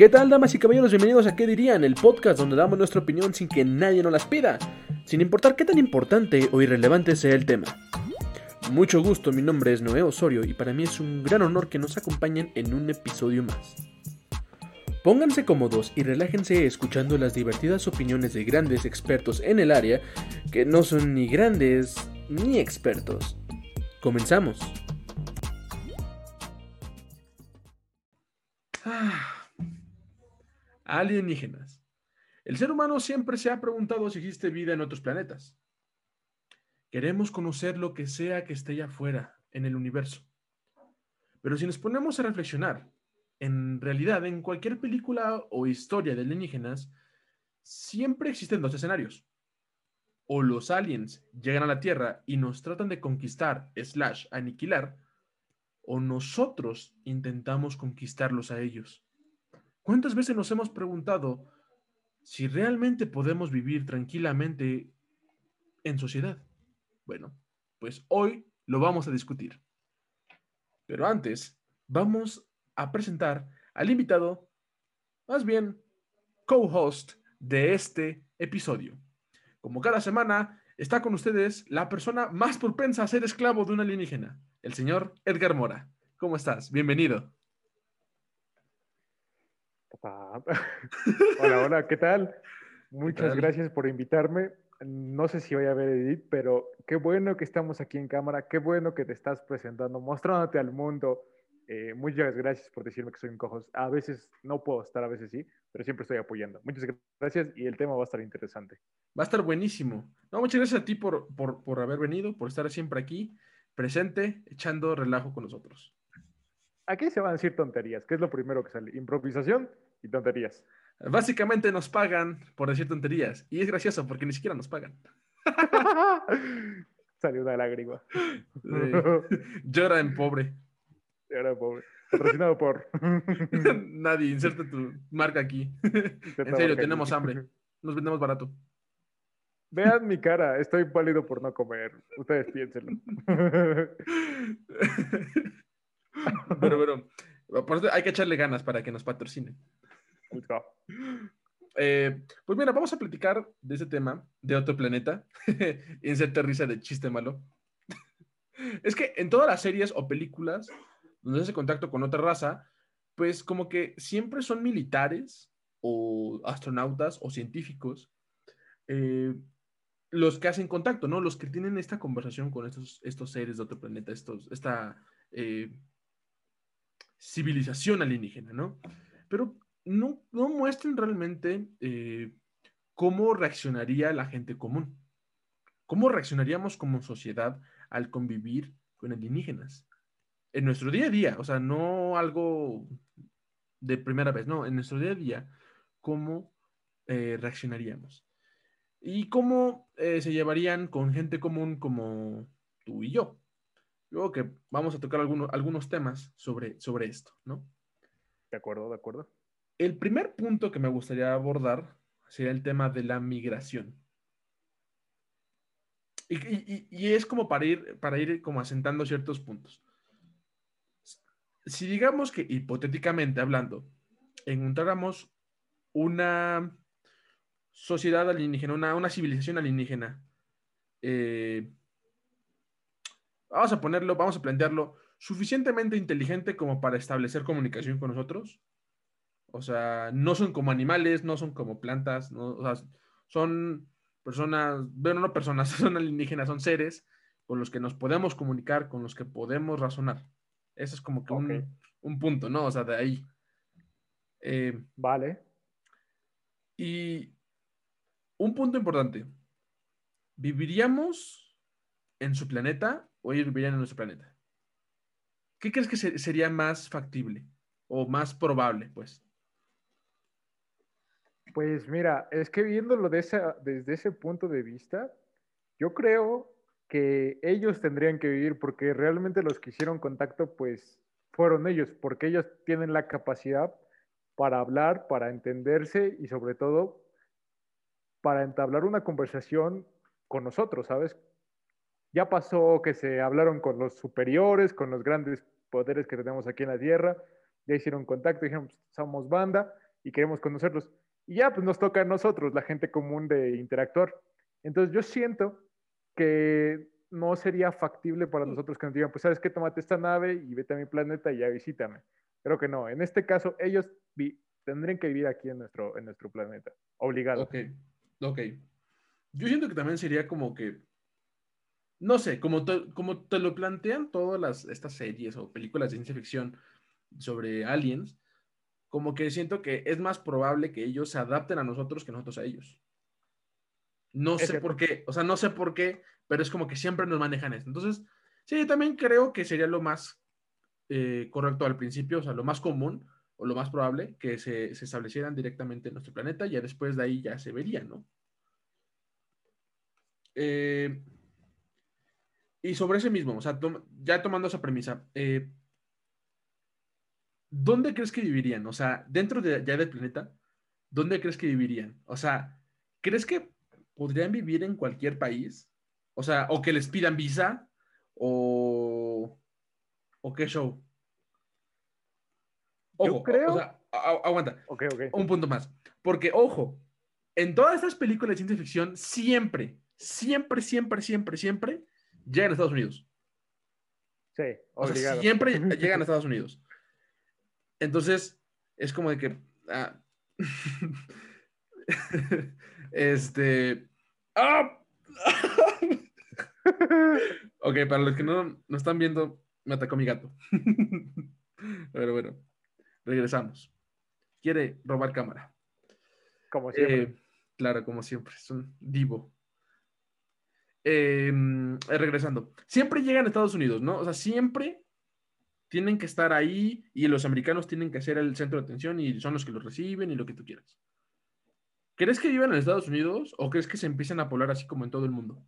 ¿Qué tal, damas y caballeros? Bienvenidos a ¿Qué dirían? El podcast donde damos nuestra opinión sin que nadie nos las pida, sin importar qué tan importante o irrelevante sea el tema. Mucho gusto, mi nombre es Noé Osorio y para mí es un gran honor que nos acompañen en un episodio más. Pónganse cómodos y relájense escuchando las divertidas opiniones de grandes expertos en el área que no son ni grandes ni expertos. Comenzamos. Ah. Alienígenas. El ser humano siempre se ha preguntado si existe vida en otros planetas. Queremos conocer lo que sea que esté allá afuera, en el universo. Pero si nos ponemos a reflexionar, en realidad, en cualquier película o historia de alienígenas, siempre existen dos escenarios. O los aliens llegan a la Tierra y nos tratan de conquistar, slash, aniquilar, o nosotros intentamos conquistarlos a ellos. ¿Cuántas veces nos hemos preguntado si realmente podemos vivir tranquilamente en sociedad? Bueno, pues hoy lo vamos a discutir. Pero antes, vamos a presentar al invitado, más bien co-host de este episodio. Como cada semana, está con ustedes la persona más propensa a ser esclavo de una alienígena, el señor Edgar Mora. ¿Cómo estás? Bienvenido. Hola, hola, ¿qué tal? Muchas gracias por invitarme. No sé si voy a ver Edith, pero qué bueno que estamos aquí en cámara, qué bueno que te estás presentando, mostrándote al mundo. Eh, muchas gracias por decirme que soy un cojos. A veces no puedo estar, a veces sí, pero siempre estoy apoyando. Muchas gracias y el tema va a estar interesante. Va a estar buenísimo. No, muchas gracias a ti por, por, por haber venido, por estar siempre aquí, presente, echando relajo con nosotros. Aquí se van a decir tonterías, que es lo primero que sale. Improvisación y tonterías. Básicamente nos pagan por decir tonterías. Y es gracioso porque ni siquiera nos pagan. Salió una lágrima. Llora en pobre. Llora en pobre. Patrocinado por. Nadie, inserta tu marca aquí. en serio, tenemos hambre. Nos vendemos barato. Vean mi cara, estoy pálido por no comer. Ustedes piénsenlo. Pero bueno, por eso hay que echarle ganas para que nos patrocinen. Eh, pues mira, vamos a platicar de ese tema, de otro planeta. Inserta risa de chiste malo. es que en todas las series o películas donde hace contacto con otra raza, pues como que siempre son militares o astronautas o científicos eh, los que hacen contacto, ¿no? Los que tienen esta conversación con estos, estos seres de otro planeta, estos, esta eh, civilización alienígena, ¿no? Pero no, no muestran realmente eh, cómo reaccionaría la gente común. ¿Cómo reaccionaríamos como sociedad al convivir con alienígenas? En nuestro día a día, o sea, no algo de primera vez, no, en nuestro día a día, ¿cómo eh, reaccionaríamos? ¿Y cómo eh, se llevarían con gente común como tú y yo? Luego que vamos a tocar algunos, algunos temas sobre, sobre esto, ¿no? De acuerdo, de acuerdo. El primer punto que me gustaría abordar sería el tema de la migración. Y, es como para ir, para ir como asentando ciertos puntos. Si digamos que hipotéticamente hablando, encontráramos una sociedad alienígena, una, una civilización alienígena, eh, vamos a ponerlo, vamos a plantearlo, suficientemente inteligente como para establecer comunicación con nosotros. O sea, no son como animales, no son como plantas, no, o sea, son personas, bueno, no personas, son alienígenas, son seres con los que nos podemos comunicar, con los que podemos razonar. Eso es como que un, punto, ¿no? O sea, de ahí. Eh, vale. Y un punto importante. ¿Viviríamos en su planeta o ellos vivirían en nuestro planeta? ¿Qué crees que sería más factible o más probable, pues? Pues mira, es que viéndolo desde ese punto de vista, yo creo que ellos tendrían que vivir porque realmente los que hicieron contacto, pues fueron ellos, porque ellos tienen la capacidad para hablar, para entenderse y sobre todo para entablar una conversación con nosotros, ¿sabes? Ya pasó que se hablaron con los superiores, con los grandes poderes que tenemos aquí en la Tierra, ya hicieron contacto, dijeron, pues, somos banda, y queremos conocerlos. Y ya, pues nos toca a nosotros, la gente común, de interactuar. Entonces yo siento que no sería factible para nosotros que nos digan, pues sabes qué, tómate esta nave y vete a mi planeta y ya visítame. Creo que no. En este caso, ellos tendrían que vivir aquí en nuestro, en nuestro planeta, obligado. Ok, ok. Yo siento que también sería como que, no sé, como te, como te lo plantean todas las, estas series o películas de ciencia ficción sobre aliens, como que siento que es más probable que ellos se adapten a nosotros que nosotros a ellos. No sé por qué, o sea, no sé por qué, pero es como que siempre nos manejan esto. Entonces, sí, yo también creo que sería lo más eh, correcto al principio, o sea, lo más común o lo más probable que se, se, establecieran directamente en nuestro planeta, y ya después de ahí ya se vería, ¿no? Eh, y sobre ese mismo, o sea, ya tomando esa premisa, eh, ¿dónde crees que vivirían? O sea, dentro de, ya del planeta, ¿dónde crees que vivirían? O sea, ¿crees que podrían vivir en cualquier país? O sea, o que les pidan visa, o, o qué show. Ojo, creo... o sea, aguanta. Un punto más. Porque, ojo, en todas estas películas de ciencia ficción, siempre, siempre, siempre, siempre, siempre llegan a Estados Unidos. Sí, obligado. siempre llegan a Estados Unidos. Entonces, es como de que. Ah, este. ¡Ah! ok, para los que no, no están viendo, me atacó mi gato. Pero bueno, regresamos. Quiere robar cámara. Como siempre. Eh, claro, como siempre, es un divo. Em, eh, regresando. Siempre llegan a Estados Unidos, ¿no? O sea, siempre tienen que estar ahí y los americanos tienen que ser el centro de atención y son los que los reciben y lo que tú quieras. ¿Crees que viven en Estados Unidos o crees que se empiezan a poblar así como en todo el mundo?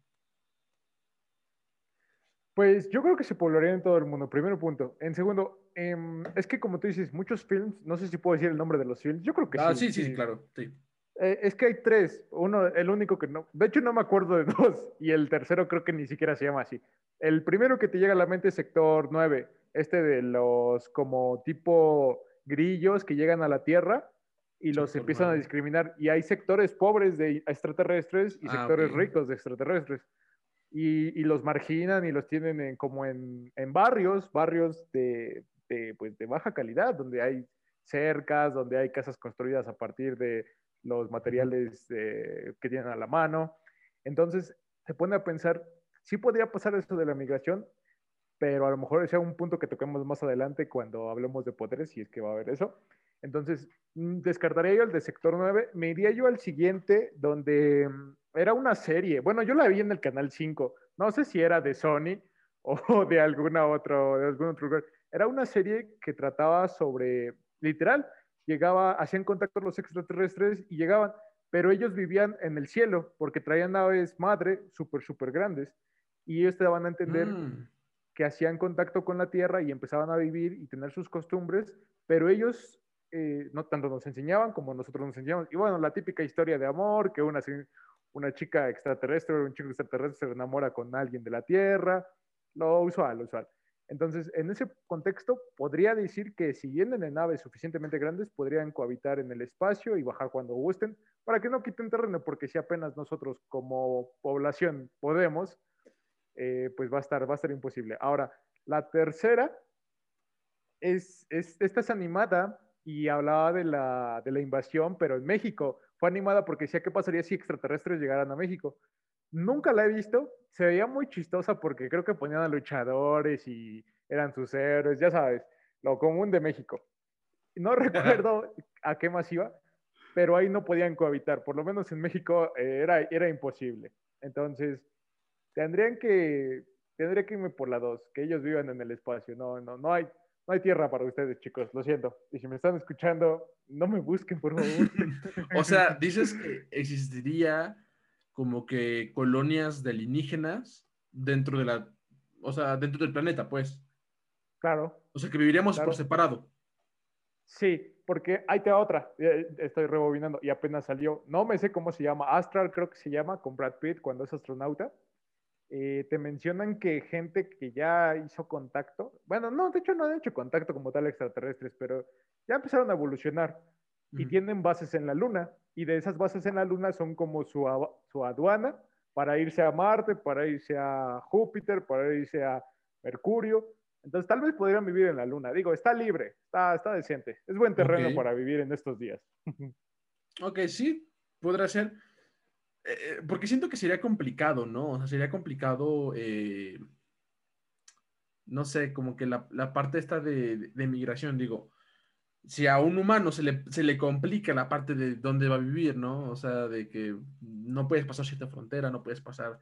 Pues yo creo que se poblaría en todo el mundo, primero punto. En segundo, em, es que como tú dices, muchos films, no sé si puedo decir el nombre de los films, yo creo que ah, sí. sí, sí, claro, sí. Eh, es que hay tres, uno, el único que no, de hecho no me acuerdo de dos, y el tercero creo que ni siquiera se llama así. El primero que te llega a la mente es Sector 9, este de los como tipo grillos que llegan a la Tierra y los empiezan a discriminar. Y hay sectores pobres de extraterrestres y ah, sectores ricos de extraterrestres. Y, los marginan y los tienen en, como en, barrios, barrios de, pues de baja calidad, donde hay cercas, donde hay casas construidas a partir de los materiales que tienen a la mano. Entonces se pone a pensar, sí podría pasar eso de la migración, pero a lo mejor sea un punto que toquemos más adelante cuando hablemos de poderes, si es que va a haber eso. Entonces, mm, descartaría yo el de sector 9, me iría yo al siguiente, donde mm, era una serie, bueno, yo la vi en el canal 5, no sé si era de Sony o de alguna otro, de algún otro lugar, era una serie que trataba sobre, literal, llegaba, hacían contacto los extraterrestres y llegaban, pero ellos vivían en el cielo porque traían naves madre súper, súper grandes y ellos te daban a entender mm que hacían contacto con la tierra y empezaban a vivir y tener sus costumbres, pero ellos eh, no tanto nos enseñaban como nosotros nos enseñamos. Y bueno, la típica historia de amor, que una, una chica extraterrestre o un chico extraterrestre se enamora con alguien de la tierra, lo usual, lo usual. Entonces, en ese contexto, podría decir que si vienen en naves suficientemente grandes, podrían cohabitar en el espacio y bajar cuando gusten, para que no quiten terreno, porque si apenas nosotros como población podemos, eh, pues va a, estar, va a estar imposible. Ahora, la tercera es, esta es animada y hablaba de la, de la invasión, pero en México. Fue animada porque decía qué pasaría si extraterrestres llegaran a México. Nunca la he visto, se veía muy chistosa porque creo que ponían a luchadores y eran sus héroes, ya sabes, lo común de México. No recuerdo a qué más iba, pero ahí no podían cohabitar, por lo menos en México eh, era, era imposible. Entonces, tendrían que, tendría que irme por la dos, que ellos vivan en el espacio. No, no, no hay, no hay tierra para ustedes, chicos, lo siento. Y si me están escuchando, no me busquen, por favor. o sea, dices que existiría como que colonias de alienígenas dentro de la, o sea, dentro del planeta, pues. Claro. O sea, que viviríamos por separado. Sí, porque ahí te va otra. Eh, estoy rebobinando y apenas salió. No me sé cómo se llama. Astral creo que se llama, con Brad Pitt cuando es astronauta. Eh, te mencionan que gente que ya hizo contacto, bueno, no, de hecho no han hecho contacto como tal extraterrestres, pero ya empezaron a evolucionar. Y tienen bases en la Luna. Y de esas bases en la Luna son como su, su aduana para irse a Marte, para irse a Júpiter, para irse a Mercurio. Entonces, tal vez podrían vivir en la Luna. Digo, está libre, está, está decente. Es buen terreno para vivir en estos días. ok, sí, podrá ser. Eh, porque siento que sería complicado, ¿no? O sea, sería complicado, eh, no sé, como que la, parte esta de, de, migración, digo, si a un humano se le, se le complica la parte de dónde va a vivir, ¿no? O sea, de que no puedes pasar cierta frontera, no puedes pasar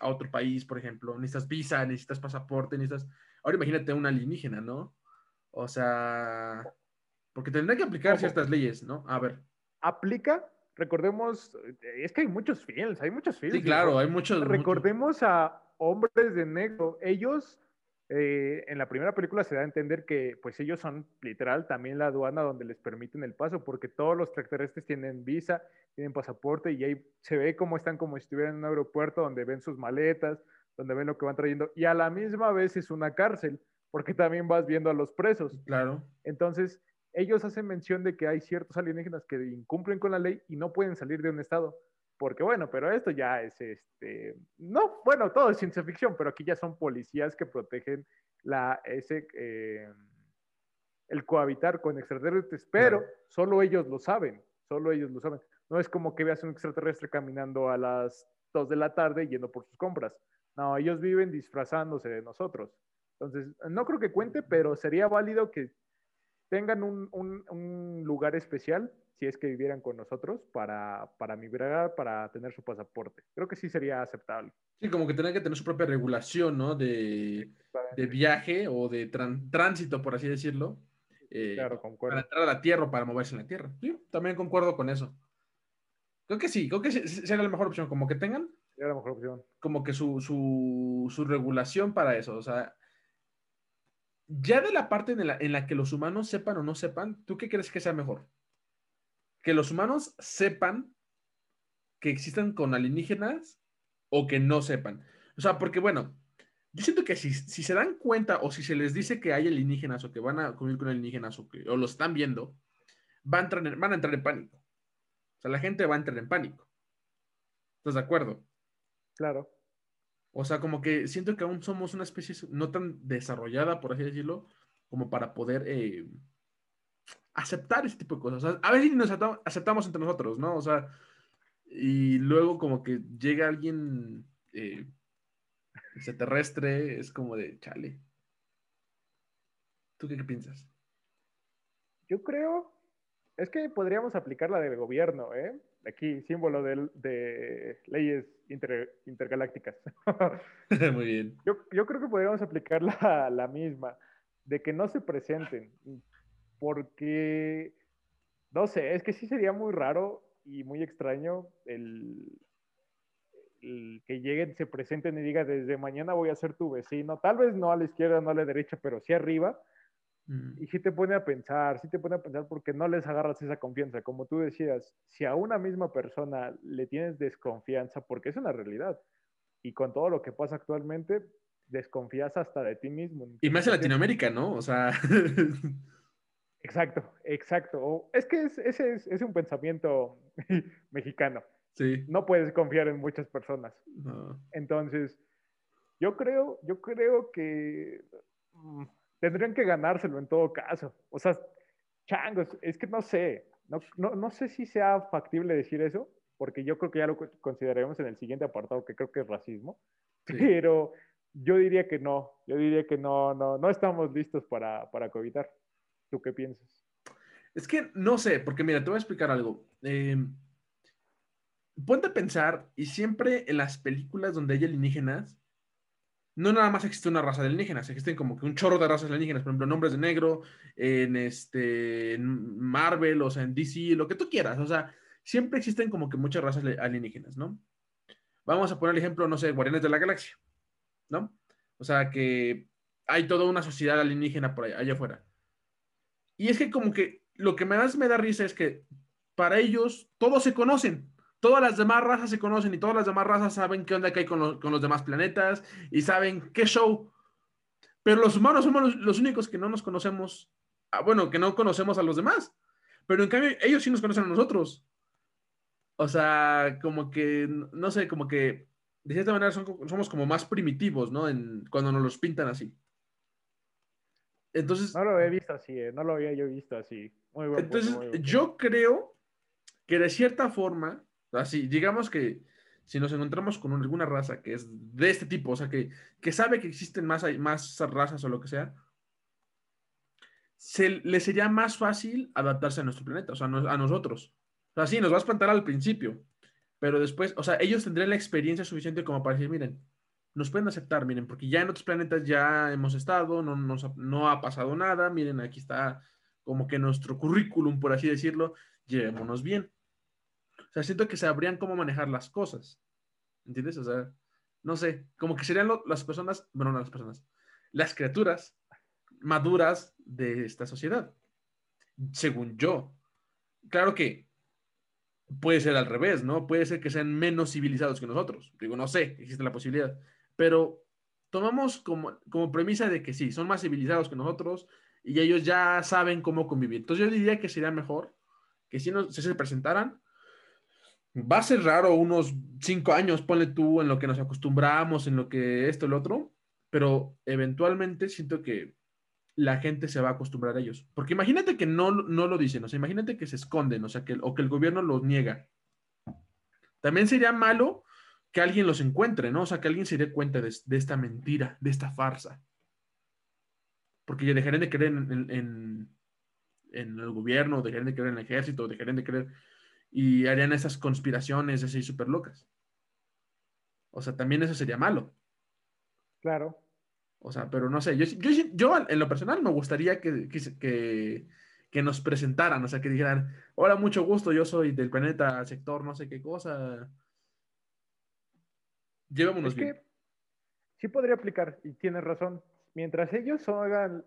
a otro país, por ejemplo, necesitas visa, necesitas pasaporte, necesitas... Ahora imagínate un alienígena, ¿no? O sea, porque tendrá que aplicar ciertas leyes, ¿no? A ver. Aplica, recordemos, es que hay muchos films, hay muchos films. Sí, claro, hay muchos. Recordemos a Hombres de Negro, ellos eh, en la primera película se da a entender que pues ellos son literal también la aduana donde les permiten el paso, porque todos los extraterrestres tienen visa, tienen pasaporte y ahí se ve como están como si estuvieran en un aeropuerto donde ven sus maletas, donde ven lo que van trayendo y a la misma vez es una cárcel, porque también vas viendo a los presos. Claro. Entonces, ellos hacen mención de que hay ciertos alienígenas que incumplen con la ley y no pueden salir de un estado porque bueno, pero esto ya es este, no, bueno, todo es ciencia ficción, pero aquí ya son policías que protegen la, ese, eh, el cohabitar con extraterrestres, pero solo ellos lo saben, solo ellos lo saben. No es como que veas un extraterrestre caminando a las 2 de la tarde yendo por sus compras. No, ellos viven disfrazándose de nosotros. Entonces, no creo que cuente, pero sería válido que tengan un, un, un lugar especial si es que vivieran con nosotros para, para migrar, para tener su pasaporte. Creo que sí sería aceptable. Sí, como que tendrán que tener su propia regulación, ¿no? De, de viaje o de tránsito, por así decirlo. Eh, claro, concuerdo. Para entrar a la Tierra o para moverse en la Tierra. Sí, también concuerdo con eso. Creo que sí, creo que sería la mejor opción, como que tengan. Sería la mejor opción. Como que su, su, su regulación para eso, o sea, ya de la parte en la, en la que los humanos sepan o no sepan, ¿tú qué crees que sea mejor? que los humanos sepan que existen con alienígenas o que no sepan. O sea, porque bueno, yo siento que si, se dan cuenta o si se les dice que hay alienígenas o que van a convivir con alienígenas o que o lo están viendo, van a, entrar en, van a entrar en pánico. O sea, la gente va a entrar en pánico. ¿Estás de acuerdo? Claro. O sea, como que siento que aún somos una especie no tan desarrollada, por así decirlo, como para poder eh, aceptar ese tipo de cosas. a veces nos aceptamos, entre nosotros, ¿no? O sea, y luego como que llega alguien eh, extraterrestre, es como de, chale. ¿Tú qué, piensas? Yo creo, es que podríamos aplicar la del gobierno, ¿eh? Aquí, símbolo de, leyes intergalácticas. Muy bien. Yo, creo que podríamos aplicar la, la misma, de que no se presenten porque, no sé, es que sí sería muy raro y muy extraño el, que lleguen, se presenten y digan, desde mañana voy a ser tu vecino, tal vez no a la izquierda, no a la derecha, pero sí arriba. Mm. Y sí te pone a pensar, sí te pone a pensar porque no les agarras esa confianza. Como tú decías, si a una misma persona le tienes desconfianza, porque es una realidad, y con todo lo que pasa actualmente, desconfías hasta de ti mismo. Y más en Latinoamérica, ¿no? O sea... Exacto, exacto. Es que ese es, un pensamiento mexicano. Sí. No puedes confiar en muchas personas. Entonces, yo creo, yo creo que mm, tendrían que ganárselo en todo caso. O sea, changos, es que no sé, no, no, sé si sea factible decir eso, porque yo creo que ya lo consideraremos en el siguiente apartado, que creo que es racismo, pero yo diría que no, yo diría que no, no, no estamos listos para, para cohabitar. ¿Tú qué piensas? Es que no sé, porque mira, te voy a explicar algo. Em, ponte a pensar, y siempre en las películas donde hay alienígenas, no nada más existe una raza de alienígenas, existen como que un chorro de razas alienígenas, por ejemplo, Nombres de Negro, en, este, Marvel, o sea, en DC, lo que tú quieras, o sea, siempre existen como que muchas razas alienígenas, ¿no? Vamos a poner el ejemplo, no sé, Guardianes de la Galaxia, ¿no? O sea, que hay toda una sociedad alienígena por allá afuera. Y es que como que lo que más me da risa es que para ellos todos se conocen. Todas las demás razas se conocen y todas las demás razas saben qué onda que hay con, los demás planetas y saben qué show. Pero los humanos somos los, únicos que no nos conocemos, ah, bueno, que no conocemos a los demás. Pero en cambio, ellos sí nos conocen a nosotros. O sea, como que, no sé, como que de cierta manera somos como más primitivos, ¿no? En, cuando nos los pintan así. Entonces. No lo he visto así, eh, no lo había yo visto así. Muy bueno. Entonces, yo creo que de cierta forma, así, digamos que si nos encontramos con alguna raza que es de este tipo, o sea, que, que sabe que existen más, más razas o lo que sea, se, le sería más fácil adaptarse a nuestro planeta, o sea, a nosotros. O sea, sí, nos va a espantar al principio, pero después, o sea, ellos tendrían la experiencia suficiente como para decir, miren, nos pueden aceptar, miren, porque ya en otros planetas ya hemos estado, no, no ha pasado nada, miren, aquí está como que nuestro currículum, por así decirlo, llevémonos bien. O sea, siento que sabrían cómo manejar las cosas, ¿entiendes? O sea, no sé, como que serían las personas, bueno, no las personas, las criaturas maduras de esta sociedad, según yo. Claro que puede ser al revés, ¿no? Puede ser que sean menos civilizados que nosotros. Digo, no sé, existe la posibilidad. Pero tomamos como, como premisa de que sí, son más civilizados que nosotros y ellos ya saben cómo convivir. Entonces yo diría que sería mejor que si, nos, se presentaran, va a ser raro unos cinco años, ponle tú en lo que nos acostumbramos, en lo que esto, el otro, pero eventualmente siento que la gente se va a acostumbrar a ellos. Porque imagínate que no, no lo dicen, o sea, imagínate que se esconden, o sea, que, o que el gobierno los niega. También sería malo que alguien los encuentre, ¿no? O sea, que alguien se dé cuenta de, esta mentira, de esta farsa. Porque ya dejarían de creer en, el gobierno, dejarían de creer en el ejército, dejarían de creer y harían esas conspiraciones así súper locas. O sea, también eso sería malo. Claro. O sea, pero no sé, yo, yo, en lo personal me gustaría que, que, que, nos presentaran, o sea, que dijeran, hola, mucho gusto, yo soy del planeta sector no sé qué cosa. Llevémonos bien. Que sí podría aplicar, y tienes razón. Mientras ellos hagan,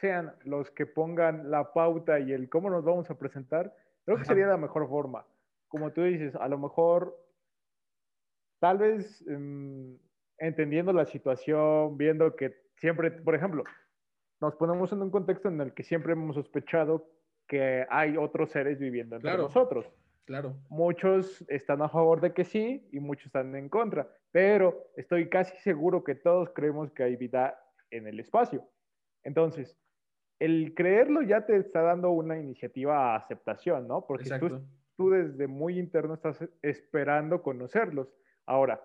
sean los que pongan la pauta y el cómo nos vamos a presentar, creo que sería la mejor forma. Como tú dices, a lo mejor, tal vez... Em, entendiendo la situación, viendo que siempre, por ejemplo, nos ponemos en un contexto en el que siempre hemos sospechado que hay otros seres viviendo entre nosotros. Claro. Muchos están a favor de que sí y muchos están en contra, pero estoy casi seguro que todos creemos que hay vida en el espacio. Entonces, el creerlo ya te está dando una iniciativa a aceptación, ¿no? Porque tú, tú desde muy interno estás esperando conocerlos. Ahora,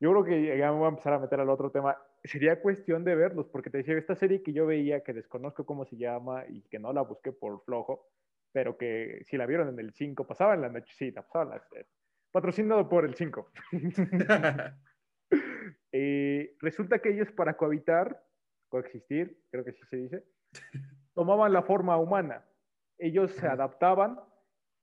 yo creo que ya me voy a empezar a meter al otro tema. Sería cuestión de verlos, porque te decía, esta serie que yo veía, que desconozco cómo se llama y que no la busqué por flojo, pero que si la vieron en el 5, pasaba en la noche, sí, la pasaba en la, patrocinado por el 5. eh, resulta que ellos para cohabitar, coexistir, creo que sí se dice, tomaban la forma humana. Ellos se adaptaban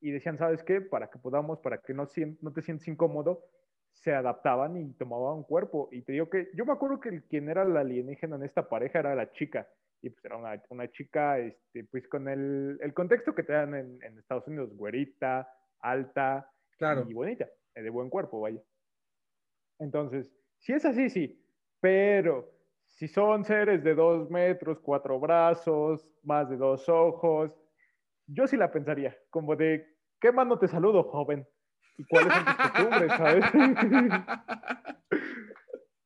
y decían, ¿sabes qué? Para que podamos, para que no, no te sientas incómodo, se adaptaban y tomaban cuerpo. Y te digo que yo me acuerdo que quien era la alienígena en esta pareja era la chica. Y pues era una, una chica, este, pues con el, el, contexto que te dan en, en, Estados Unidos, güerita, alta claro. y bonita, eh, de buen cuerpo, vaya. Entonces, si es así, sí. Pero si son seres de dos metros, cuatro brazos, más de dos ojos, yo sí la pensaría, como de, ¿qué mano te saludo, joven? y cuáles son tus costumbres, ¿sabes?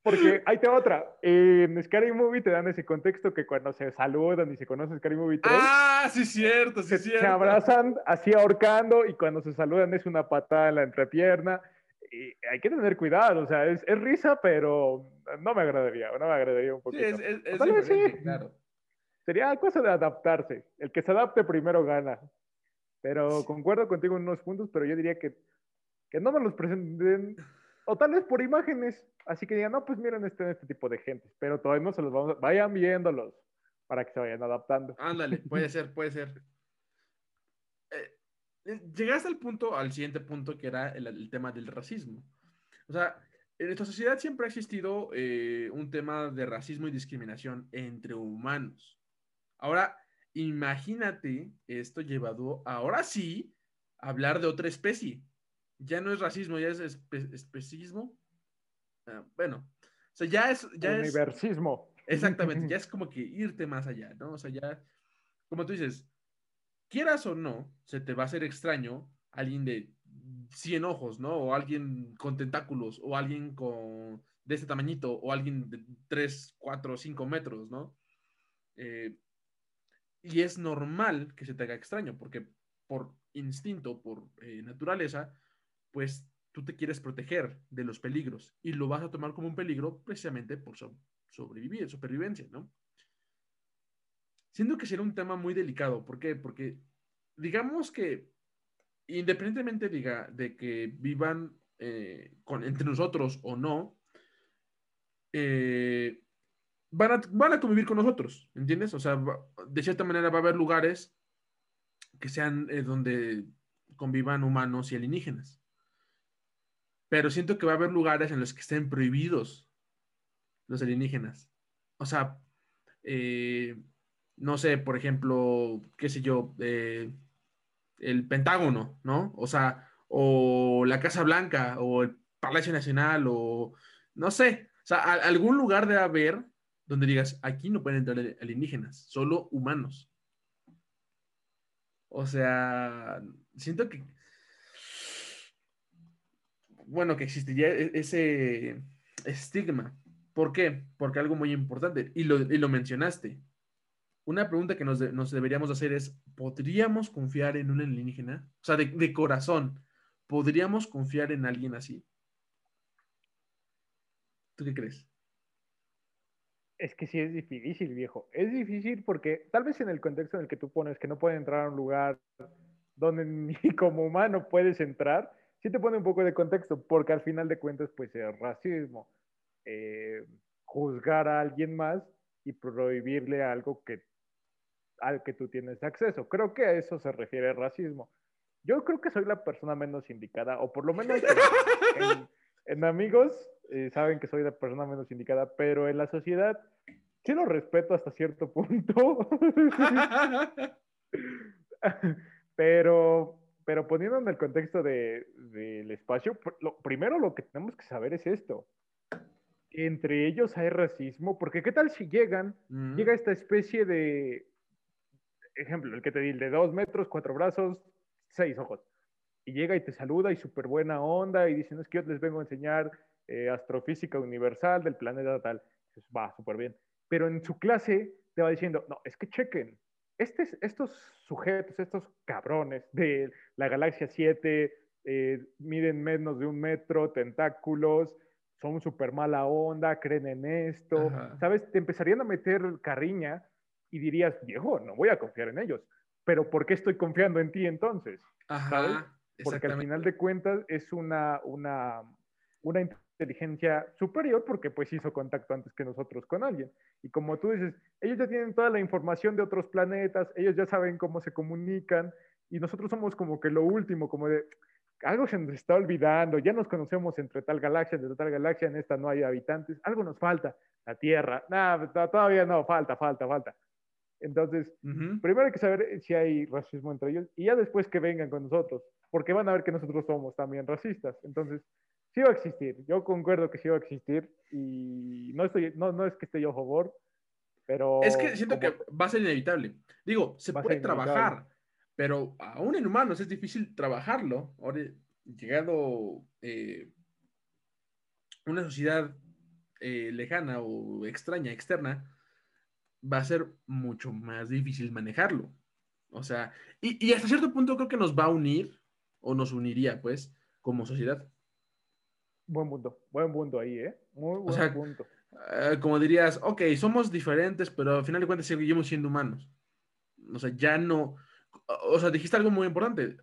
Porque ahí te otra. En Scary Movie te dan ese contexto que cuando se saludan y se conocen Scary Movie 3. Ah, sí, cierto, sí, se, cierto. Se abrazan así ahorcando y cuando se saludan es una patada en la entrepierna. Y hay que tener cuidado, o sea, es, es risa, pero no me agradaría, no me agradaría un poquito. Sí, es, es, sí. claro. Sería cosa de adaptarse. El que se adapte primero gana. Pero concuerdo contigo en unos puntos, pero yo diría que que no me los presenten, o tal vez por imágenes, así que digan, no, pues miren este, este tipo de gente, pero todavía no se los vamos a, vayan viéndolos para que se vayan adaptando. Ándale, puede ser, puede ser. Eh, llegaste al punto, al siguiente punto, que era el, tema del racismo. O sea, en nuestra sociedad siempre ha existido eh, un tema de racismo y discriminación entre humanos. Ahora, imagínate esto llevado, ahora sí, a hablar de otra especie ya no es racismo, ya es especismo. Ah, bueno, o sea, ya es... Ya Universismo. exactamente, ya es como que irte más allá, ¿no? O sea, ya, como tú dices, quieras o no, se te va a hacer extraño alguien de 100 ojos, ¿no? O alguien con tentáculos, o alguien con de este tamañito, o alguien de 3, 4, 5 metros, ¿no? Eh, y es normal que se te haga extraño, porque por instinto, por eh, naturaleza, pues tú te quieres proteger de los peligros y lo vas a tomar como un peligro precisamente por sobrevivir, supervivencia, ¿no? Siento que será un tema muy delicado. ¿Por qué? Porque digamos que independientemente diga, de que vivan eh, con, entre nosotros o no, eh, van, a, van, a, convivir con nosotros, ¿entiendes? O sea, de cierta manera va a haber lugares que sean eh, donde convivan humanos y alienígenas. Pero siento que va a haber lugares en los que estén prohibidos los alienígenas. O sea, no sé, por ejemplo, qué sé yo, el Pentágono, ¿no? O sea, o la Casa Blanca, o el Palacio Nacional, o no sé, o sea, algún lugar de haber donde digas, aquí no pueden entrar alienígenas, solo humanos. O sea, siento que, bueno, que existiría e-, ese estigma. ¿Por qué? Porque algo muy importante, y lo, y lo mencionaste, una pregunta que nos, deberíamos hacer es, ¿podríamos confiar en un alienígena? O sea, de, corazón, ¿podríamos confiar en alguien así? ¿Tú qué crees? Es que sí es difícil, viejo. Es difícil porque tal vez en el contexto en el que tú pones que no puede entrar a un lugar donde ni como humano puedes entrar, sí te pone un poco de contexto, porque al final de cuentas, pues es racismo. Eh, juzgar a alguien más y prohibirle algo que al que tú tienes acceso. Creo que a eso se refiere el racismo. Yo creo que soy la persona menos indicada, o por lo menos en, amigos eh, saben que soy la persona menos indicada, pero en la sociedad sí lo respeto hasta cierto punto. pero, pero poniendo en el contexto del espacio, lo, primero lo que tenemos que saber es esto. Entre ellos hay racismo, porque ¿qué tal si llegan, mm. llega esta especie de, ejemplo, el que te di, el de dos metros, cuatro brazos, seis ojos. Y llega y te saluda y súper buena onda y dice, no es que yo les vengo a enseñar eh, astrofísica universal del planeta tal. Dices, va, súper bien. Pero en su clase te va diciendo, no, es que chequen, este, estos sujetos, estos cabrones de la galaxia 7, eh, miden menos de un metro, tentáculos, son súper mala onda, creen en esto, ¿sabes? Te empezarían a meter carriña y dirías, viejo, no voy a confiar en ellos. Pero ¿por qué estoy confiando en ti entonces? Ajá, Porque al final de cuentas es una, una, una inteligencia superior porque pues hizo contacto antes que nosotros con alguien. Y como tú dices, ellos ya tienen toda la información de otros planetas, ellos ya saben cómo se comunican y nosotros somos como que lo último, como de algo se nos está olvidando, ya nos conocemos entre tal galaxia, entre tal galaxia, en esta no hay habitantes, algo nos falta, la Tierra, nada, todavía no, falta, falta, falta. Entonces, primero hay que saber si hay racismo entre ellos y ya después que vengan con nosotros, porque van a ver que nosotros somos también racistas. Entonces, sí va a existir. Yo concuerdo que sí va a existir y no, estoy, no, no es que esté yo a favor, pero... Es que siento que va a ser inevitable. Digo, se puede trabajar, pero aún en humanos es difícil trabajarlo. Ahora, llegado eh, una sociedad eh, lejana o extraña, externa, va a ser mucho más difícil manejarlo. O sea, y, hasta cierto punto creo que nos va a unir, o nos uniría, pues, como sociedad. Buen punto, buen punto ahí, ¿eh? Muy buen punto. Eh, como dirías, ok, somos diferentes, pero al final de cuentas seguimos siendo humanos. O sea, ya no. O sea, dijiste algo muy importante.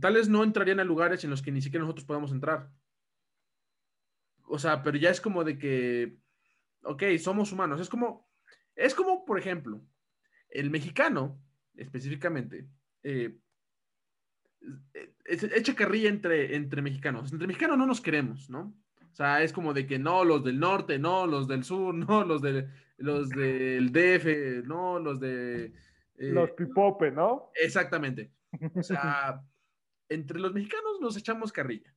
Tales no entrarían a lugares en los que ni siquiera nosotros podamos entrar. O sea, pero ya es como de que, ok, somos humanos. Es como, es como, por ejemplo, el mexicano, específicamente, eh, echa carrilla entre, entre mexicanos. Entre mexicanos no nos queremos, ¿no? O sea, es como de que no, los del norte, no, los del sur, no, los, de, los del DF, no, los de... Eh, los pipope, ¿no? Exactamente. O sea, entre los mexicanos nos echamos carrilla.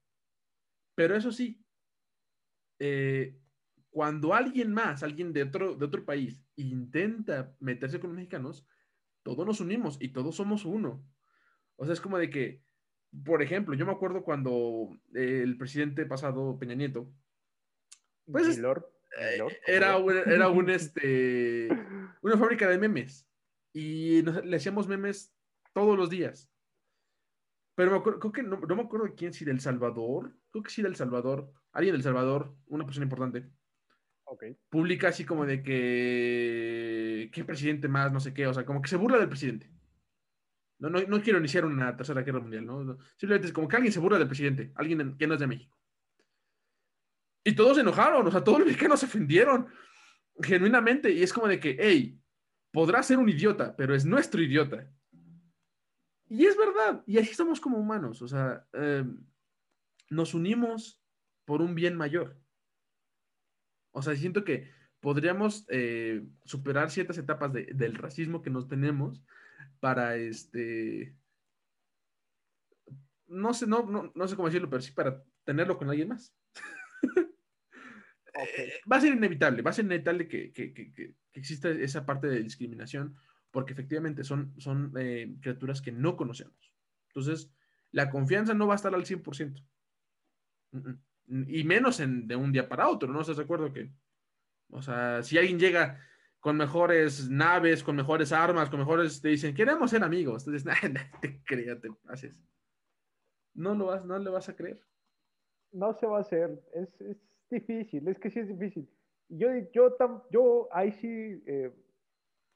Pero eso sí, eh, cuando alguien más, alguien de otro, de otro país, intenta meterse con los mexicanos, todos nos unimos y todos somos uno. O sea, es como de que, por ejemplo, yo me acuerdo cuando el presidente pasado, Peña Nieto, pues eh, era, un, era un, este, una fábrica de memes y le hacíamos memes todos los días. Pero me acuerdo, creo que no, no, me acuerdo de quién, si del Salvador, creo que sí del Salvador, alguien del Salvador, una persona importante. Publica así como de que, ¿qué presidente más? No sé qué, o sea, como que se burla del presidente. No, no, no quiero iniciar una tercera guerra mundial, ¿no? Simplemente es como que alguien se burla del presidente, alguien que no es de México. Y todos se enojaron, o sea, todos los mexicanos se ofendieron genuinamente. Y es como de que, hey, podrá ser un idiota, pero es nuestro idiota. Y es verdad, y así somos como humanos, o sea, em, nos unimos por un bien mayor. O sea, siento que podríamos eh, superar ciertas etapas del racismo que nos tenemos para este. No sé, no, no, sé cómo decirlo, pero sí para tenerlo con alguien más. Eh, va a ser inevitable, va a ser inevitable que, que, que, exista esa parte de discriminación, porque efectivamente son, son eh, criaturas que no conocemos. Entonces, la confianza no va a estar al 100%. Y menos en, de un día para otro, ¿no? ¿Estás de acuerdo que? O sea, si alguien llega con mejores naves, con mejores armas, con mejores, te dicen, queremos ser amigos. Entonces, nada, te creas, te haces. No lo vas, no le vas a creer. No se va a hacer, es, es difícil, es que sí es difícil. Yo, yo, yo ahí sí eh,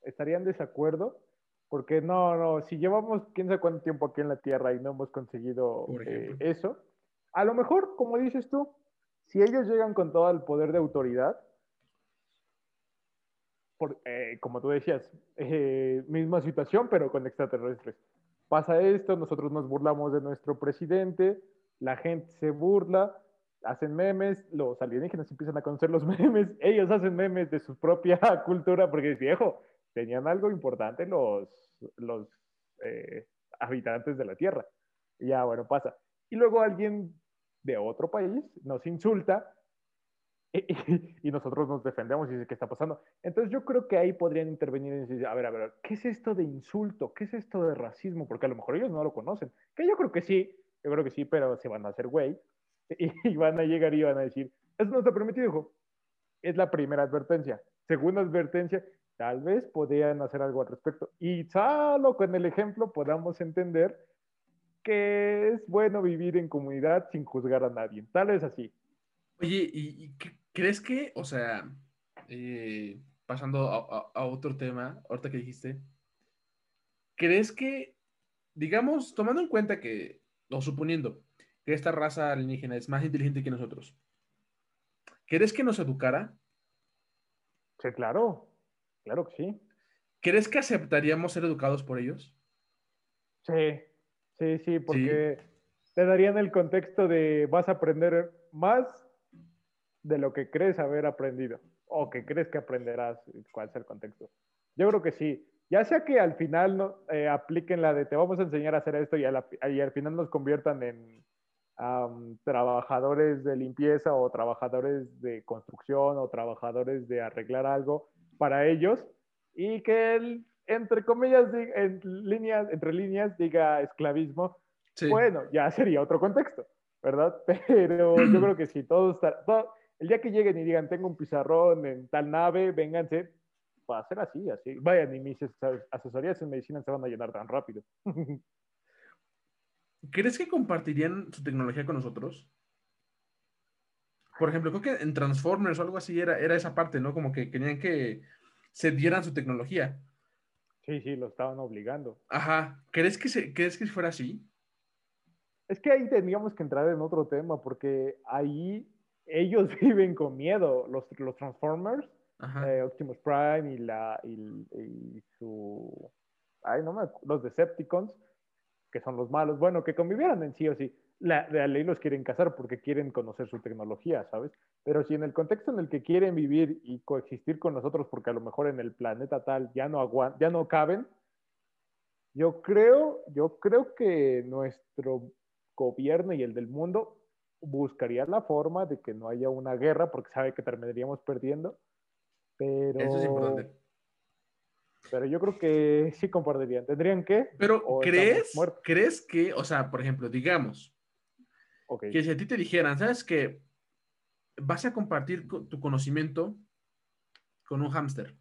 estaría en desacuerdo, porque no, no, si llevamos quién sabe cuánto tiempo aquí en la Tierra y no hemos conseguido eh, eso, a lo mejor, como dices tú, si ellos llegan con todo el poder de autoridad, eh, como tú decías, eh, misma situación, pero con extraterrestres. Pasa esto, nosotros nos burlamos de nuestro presidente, la gente se burla, hacen memes, los alienígenas empiezan a conocer los memes, ellos hacen memes de su propia cultura, porque es viejo, tenían algo importante los, los eh, habitantes de la Tierra. Ya, bueno, pasa. Y luego alguien de otro país nos insulta y, nosotros nos defendemos y dice, ¿qué está pasando? Entonces yo creo que ahí podrían intervenir y decir, a ver, a ver, ¿qué es esto de insulto? ¿Qué es esto de racismo? Porque a lo mejor ellos no lo conocen. Que yo creo que sí, yo creo que sí, pero se van a hacer güey y, van a llegar y van a decir, eso no está permitido, hijo. Es la primera advertencia. Segunda advertencia, tal vez podrían hacer algo al respecto. Y solo con el ejemplo podamos entender que es bueno vivir en comunidad sin juzgar a nadie. Tal vez así. Oye, ¿y, crees que, o sea, eh, pasando a, otro tema, ahorita que dijiste, ¿crees que, digamos, tomando en cuenta que, o suponiendo que esta raza alienígena es más inteligente que nosotros, ¿crees que nos educara? Sí, claro, claro que sí. ¿Crees que aceptaríamos ser educados por ellos? Sí, sí, sí, porque te darían el contexto de vas a aprender más de lo que crees haber aprendido o que crees que aprenderás, cuál es el contexto. Yo creo que sí. Ya sea que al final no, eh, apliquen la de te vamos a enseñar a hacer esto y, al final nos conviertan en trabajadores de limpieza o trabajadores de construcción o trabajadores de arreglar algo para ellos y que el, entre comillas, en líneas, entre líneas diga esclavismo, bueno, ya sería otro contexto, ¿verdad? Pero yo creo que si todo está, el día que lleguen y digan, tengo un pizarrón en tal nave, vénganse, va a ser así, así. Vayan, y mis asesorías en medicina se van a llenar tan rápido. ¿Crees que compartirían su tecnología con nosotros? Por ejemplo, creo que en Transformers o algo así era, era esa parte, ¿no? Como que querían que se dieran su tecnología. Sí, sí, lo estaban obligando. Ajá. ¿Crees que, se, ¿crees que fuera así? Es que ahí teníamos que entrar en otro tema, porque ahí ellos viven con miedo, los, los Transformers, eh, Optimus Prime y, la, y, su... Ay, no me los Decepticons, que son los malos, bueno, que convivieran en sí o sí. La, la ley los quieren cazar porque quieren conocer su tecnología, ¿sabes? Pero si en el contexto en el que quieren vivir y coexistir con nosotros, porque a lo mejor en el planeta tal ya no, ya no caben, yo creo, yo creo que nuestro gobierno y el del mundo buscaría la forma de que no haya una guerra porque sabe que terminaríamos perdiendo. Pero... Eso es importante. Pero yo creo que sí compartirían. ¿Tendrían que? Pero, ¿O ¿crees? ¿crees que, o sea, por ejemplo, digamos, Ok. que si a ti te dijeran, ¿sabes qué? Vas a compartir co- tu conocimiento con un hámster.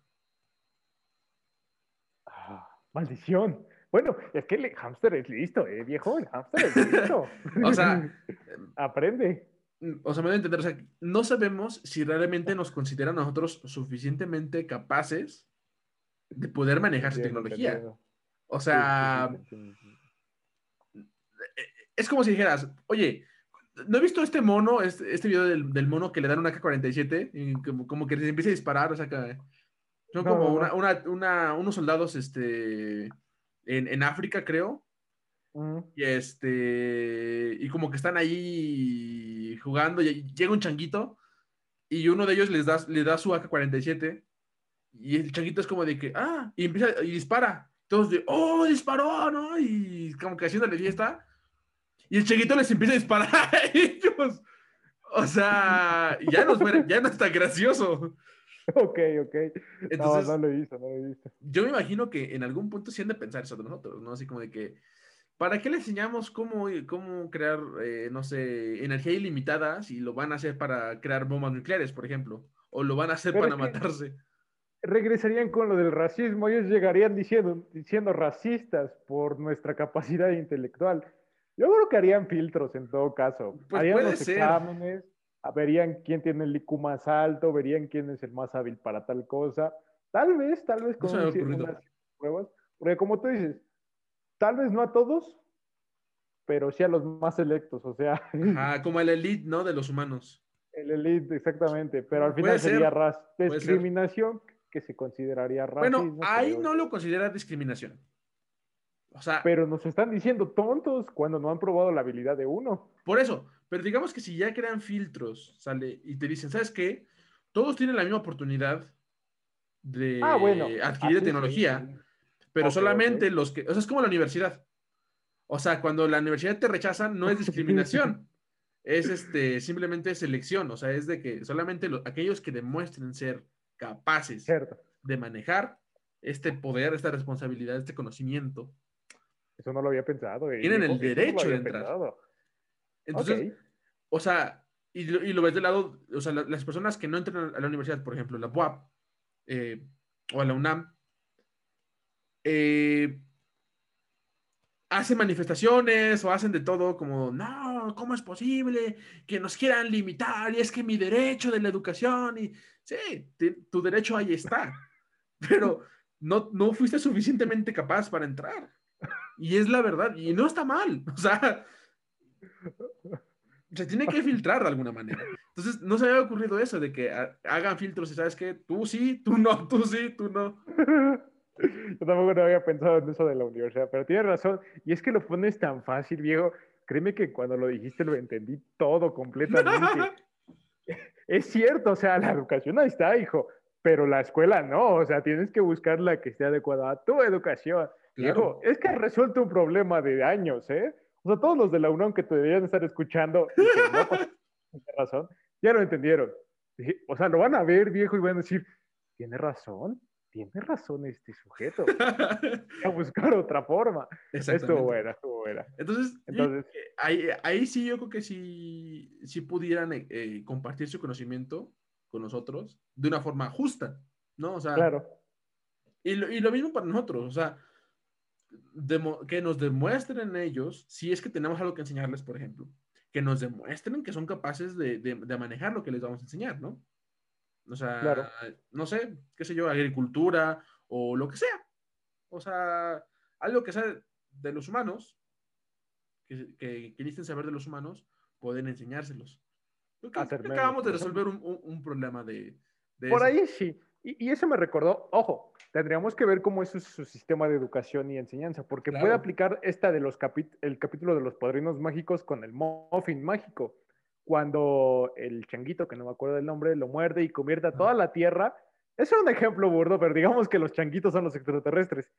Ah, maldición. Bueno, es que el hámster es listo, ¿eh, viejo? El hámster es listo. O sea, aprende. o sea, me voy a entender, o sea, no sabemos si realmente nos consideran nosotros suficientemente capaces de poder manejar su tecnología. O sea, sí, sí, sí, sí. es como si dijeras, oye, ¿no he visto este mono, este, este video del, del mono que le dan una AK-47? Y como, como que se empieza a disparar, o sea, que son No, como no, una, una- una- unos soldados este, en, en África, creo, Mm, y este, y como que están ahí jugando, y llega un changuito, y uno de ellos les da, le da su AK-47, y el changuito es como de que, ah, y empieza, y dispara. Todos de, oh, disparó, ¿no? Y como que haciéndole fiesta. Y el changuito les empieza a disparar a ellos. O sea, ya no, ya no está gracioso. Ok, ok. Entonces, no, no lo visto, no lo he visto. yo me imagino que en algún punto sí han de pensar eso de nosotros, ¿no? Así como de que, ¿para qué le enseñamos cómo, cómo crear, eh, no sé, energía ilimitada si lo van a hacer para crear bombas nucleares, por ejemplo? O lo van a hacer Pero para matarse. Regresarían con lo del racismo. Ellos llegarían diciendo, diciendo racistas por nuestra capacidad intelectual. Yo creo que harían filtros en todo caso. Pues harían puede los ser. exámenes, verían quién tiene el IQ más alto, verían quién es el más hábil para tal cosa. Tal vez, tal vez No con unas pruebas. Porque como tú dices, tal vez no a todos, pero sí a los más selectos. O sea, Ajá, como el elite, ¿no? De los humanos. el elite, exactamente. Pero al final ser, sería ras ser. discriminación que se consideraría racismo. Bueno, ahí creo no lo considera discriminación. O sea, Pero nos están diciendo tontos cuando no han probado la habilidad de uno. por eso. Pero digamos que si ya crean filtros, sale, y te dicen, ¿sabes qué? Todos tienen la misma oportunidad de Ah, bueno. adquirir tecnología, sí. pero solamente los que, o sea, es como la universidad. O sea, cuando la universidad te rechazan, no es discriminación, es este, simplemente selección, o sea, es de que solamente lo- aquellos que demuestren ser capaces Cierto. de manejar este poder, esta responsabilidad, este conocimiento. Eso no lo había pensado. eh, Tienen el no derecho de entrar. pensado. Entonces, o sea, y lo, y lo ves de lado, o sea, la- las personas que no entran a la universidad, por ejemplo, la UAP eh, o a la UNAM, eh, hacen manifestaciones o hacen de todo como, no, ¿cómo es posible que nos quieran limitar? Y es que mi derecho de la educación, y sí, tu derecho ahí está, pero no, no fuiste suficientemente capaz para entrar. Y es la verdad, y no está mal, o sea, se tiene que filtrar de alguna manera. Entonces, no se había ocurrido eso de que ha- hagan filtros y sabes que tú sí, tú no, tú sí, tú no. Yo tampoco no había pensado en eso de la universidad, pero tienes razón. Y es que lo pones tan fácil, viejo. Créeme que cuando lo dijiste lo entendí todo completamente. es cierto, o sea, la educación ahí está, hijo, pero la escuela no. O sea, tienes que buscar la que esté adecuada a tu educación. Claro. es que has resuelto un problema de años, ¿eh? O sea, todos los de la UNAM que te deberían estar escuchando, y que no pues, razón, ya lo entendieron. O sea, lo van a ver, viejo, y van a decir, tiene razón, tiene razón este sujeto. Voy a buscar otra forma. Estuvo buena, estuvo buena. Entonces, yo- Entonces, ahí, ahí sí yo creo que sí, sí pudieran eh, eh, compartir su conocimiento con nosotros de una forma justa, ¿no? O sea, claro, y, lo, y lo mismo para nosotros, o sea, que nos demuestren ellos, si es que tenemos algo que enseñarles, por ejemplo, que nos demuestren que son capaces de, de- de manejar lo que les vamos a enseñar, ¿no? O sea, Claro. no sé, qué sé yo, agricultura o lo que sea. O sea, algo que sea de los humanos, que, que, que saber de los humanos, pueden enseñárselos. Memes, acabamos de resolver un, un- un problema de, de por eso. ahí sí. Y, y eso me recordó, ojo, tendríamos que ver cómo es su, su sistema de educación y enseñanza, porque puede aplicar esta de los el capítulo de los padrinos mágicos con el muffin mágico. Cuando el changuito, que no me acuerdo del nombre, lo muerde y convierte a toda la tierra. Es un ejemplo burdo, pero digamos que los changuitos son los extraterrestres.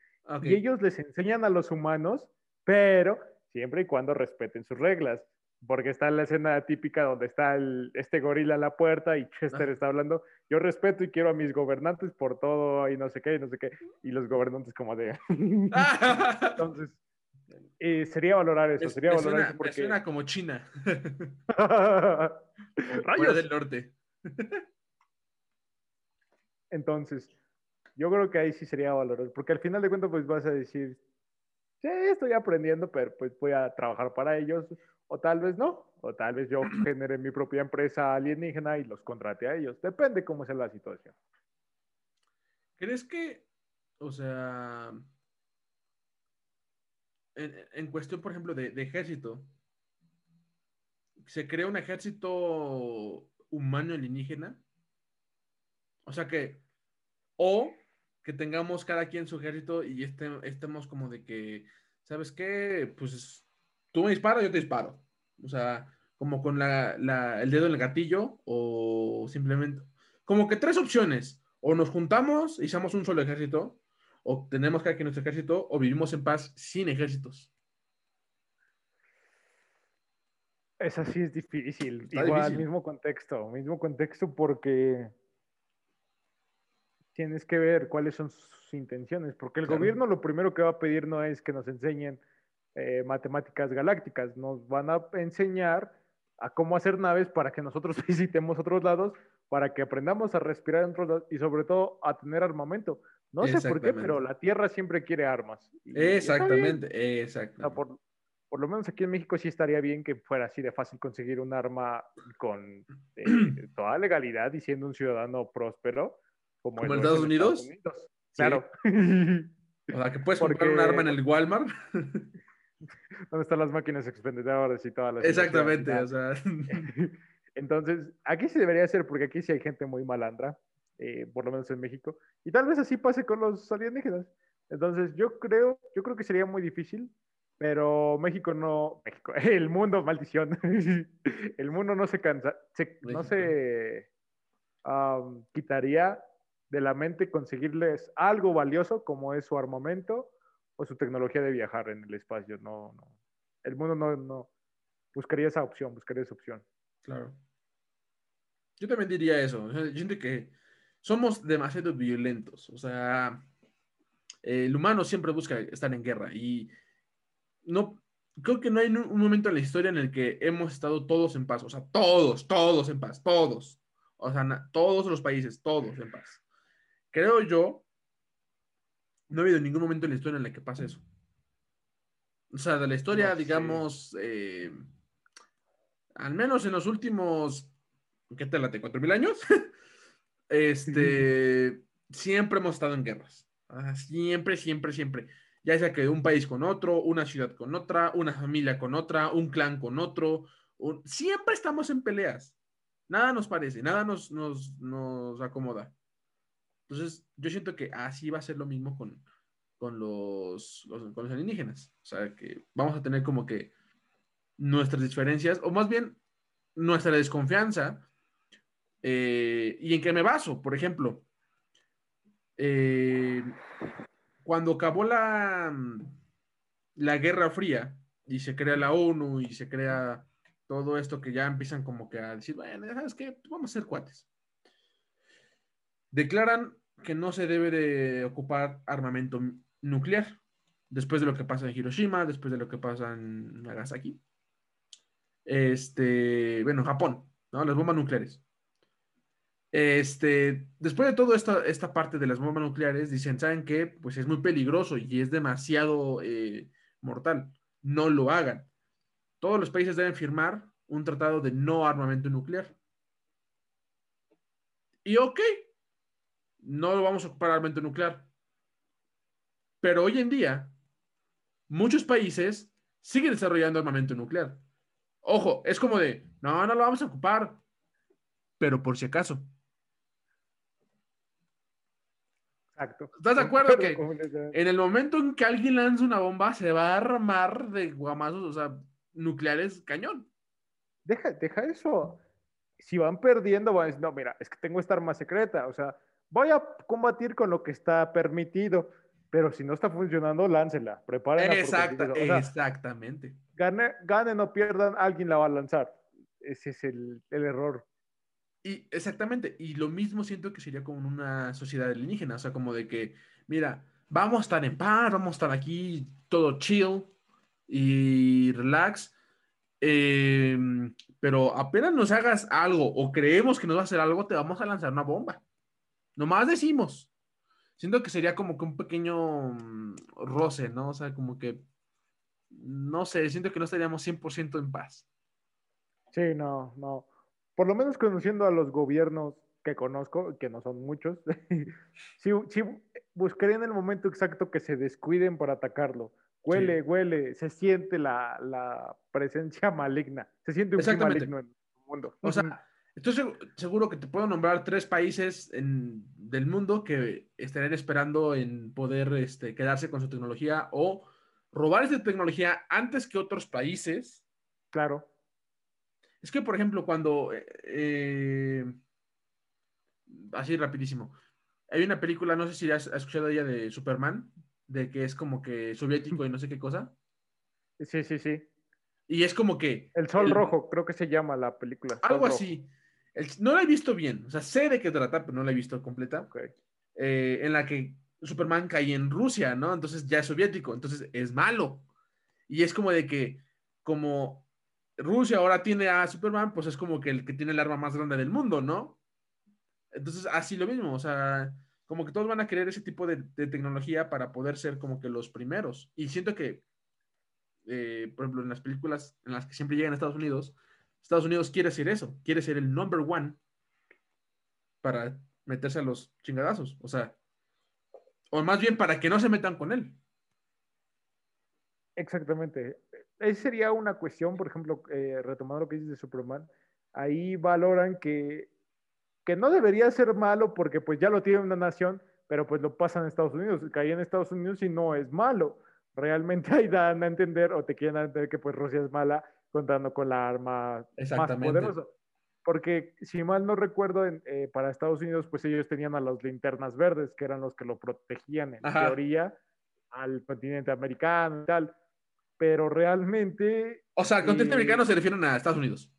Y ellos les enseñan a los humanos, pero siempre y cuando respeten sus reglas. Porque está en la escena típica donde está el, este gorila a la puerta y Chester está hablando, yo respeto y quiero a mis gobernantes por todo y no sé qué y no sé qué, y los gobernantes como de... Entonces, eh, sería valorar eso, sería valorar suena, eso porque... suena como China. Rayos del norte. Entonces, yo creo que ahí sí sería valorar, porque al final de cuentas pues vas a decir, sí, estoy aprendiendo, pero pues voy a trabajar para ellos, o tal vez no, o tal vez yo genere mi propia empresa alienígena y los contrate a ellos, depende cómo sea la situación. ¿Crees que, o sea, en, cuestión, por ejemplo, de, de, ejército, se crea un ejército humano alienígena? O sea que, o que tengamos cada quien su ejército y estemos como de que, ¿sabes qué? Pues tú me disparas, yo te disparo. O sea, como con la, el dedo en el gatillo o simplemente, como que tres opciones. O nos juntamos y somos un solo ejército, o tenemos cada quien nuestro ejército, o vivimos en paz sin ejércitos. Esa sí es difícil. Igual, mismo contexto, mismo contexto porque tienes que ver cuáles son sus intenciones, porque el gobierno lo primero que va a pedir no es que nos enseñen eh, matemáticas galácticas, nos van a enseñar a cómo hacer naves para que nosotros visitemos otros lados, para que aprendamos a respirar en otros lados y sobre todo a tener armamento. No sé por qué, pero la Tierra siempre quiere armas. exactamente, exactamente. por, por, lo menos aquí en México sí estaría bien que fuera así de fácil conseguir un arma con eh, toda legalidad y siendo un ciudadano próspero como, en Estados Unidos. Claro. O sea, que puedes comprar un arma en el Walmart. ¿Dónde están las máquinas expendedoras y todas las. Exactamente, o sea. Entonces, aquí sí debería ser, porque aquí sí hay gente muy malandra, eh, por lo menos en México. Y tal vez así pase con los alienígenas. Entonces, yo creo, yo creo que sería muy difícil, pero México no. México, el mundo, maldición. el mundo no se cansa, no se quitaría de la mente conseguirles algo valioso como es su armamento o su tecnología de viajar en el espacio. No, no. El mundo no, no buscaría esa opción, buscaría esa opción. Claro. Yo también diría eso. Yo siento que somos demasiado violentos. O sea, el humano siempre busca estar en guerra y no creo que no hay un momento en la historia en el que hemos estado todos en paz. O sea, todos, todos en paz, todos. O sea, todos los países, todos en paz. Creo yo, no ha habido ningún momento en la historia en el que pase eso. O sea, de la historia, digamos, eh, al menos en los últimos, ¿qué te late? ¿Cuatro mil años? este, siempre hemos estado en guerras. siempre, siempre, siempre. Ya sea que un país con otro, una ciudad con otra, una familia con otra, un clan con otro. siempre estamos en peleas. Nada nos parece, nada nos, nos, nos acomoda. Entonces, yo siento que así va a ser lo mismo con, con los, con los alienígenas. O sea, que vamos a tener como que nuestras diferencias, o más bien nuestra desconfianza. Eh, ¿Y en qué me baso? Por ejemplo, eh, cuando acabó la, la Guerra Fría y se crea la ONU y se crea todo esto que ya empiezan como que a decir, bueno, ¿sabes qué? Vamos a ser cuates. Declaran que no se debe de ocupar armamento nuclear después de lo que pasa en Hiroshima, después de lo que pasa en Nagasaki. Este, bueno, Japón, ¿no? Las bombas nucleares. Este, después de toda esta, esta parte de las bombas nucleares, dicen, ¿saben qué? Pues es muy peligroso y es demasiado eh, mortal. No lo hagan todos los países deben firmar un tratado de no armamento nuclear. Y ok, no vamos a ocupar armamento nuclear. Pero hoy en día, muchos países siguen desarrollando armamento nuclear. Ojo, es como de, no, no lo vamos a ocupar, pero por si acaso. Exacto. ¿Estás de acuerdo que en el momento en que alguien lanza una bomba se va a armar de guamazos? O sea, nucleares cañón. Deja, deja eso. Si van perdiendo, van a decir, no, mira, es que tengo esta arma secreta, o sea, voy a combatir con lo que está permitido. Pero si no está funcionando, láncela, prepárenla. Exacta, exactamente. Gane, ganen o pierdan, alguien la va a lanzar. Ese es el, el error. Y exactamente, y lo mismo siento que sería como una sociedad alienígena, o sea, como de que, mira, vamos a estar en paz, vamos a estar aquí todo chill y relax, em, pero apenas nos hagas algo o creemos que nos va a hacer algo, te vamos a lanzar una bomba. Nomás decimos. Siento que sería como que un pequeño mm, roce, ¿no? O sea, como que, no sé, siento que no estaríamos 100% en paz. Sí, no, no por lo menos conociendo a los gobiernos que conozco, que no son muchos, sí, sí buscaría en el momento exacto que se descuiden para atacarlo. Huele, huele, se siente la, presencia maligna, se siente un maligno en el mundo. O sea, estoy seguro que te puedo nombrar tres países del mundo que estarían esperando en poder este, quedarse con su tecnología o robar esa tecnología antes que otros países. Claro. Es que, por ejemplo, cuando... Eh, eh, así rapidísimo. Hay una película, no sé si has, escuchado ella de Superman, de que es como que soviético y no sé qué cosa. Sí, sí, sí. Y es como que... El Sol Rojo, creo que se llama la película. algo así. No la he visto bien, o sea, sé de qué trata, pero no la he visto completa. Eh, en la que Superman cae en Rusia, ¿no? Entonces ya es soviético, entonces es malo. Y es como de que, como Rusia ahora tiene a Superman, pues es como que el que tiene el arma más grande del mundo, ¿no? Entonces, así lo mismo, o sea, como que todos van a querer ese tipo de, tecnología para poder ser como que los primeros. Y siento que, eh, por ejemplo, en las películas en las que siempre llegan a Estados Unidos, Estados Unidos quiere ser eso, quiere ser el number one para meterse a los chingadazos, o sea, o más bien para que no se metan con él. Exactamente. Esa sería una cuestión, por ejemplo, eh, retomando lo que dices de Superman, ahí valoran que, que no debería ser malo porque pues ya lo tiene una nación, pero pues lo pasan en Estados Unidos, cae en Estados Unidos y no es malo. Realmente ahí dan a entender o te quieren entender que pues Rusia es mala contando con la arma más poderosa. Porque si mal no recuerdo, eh, para Estados Unidos pues ellos tenían a las linternas verdes, que eran los que lo protegían en teoría al continente americano y tal pero realmente... O sea, el continente americano se refieren a Estados Unidos.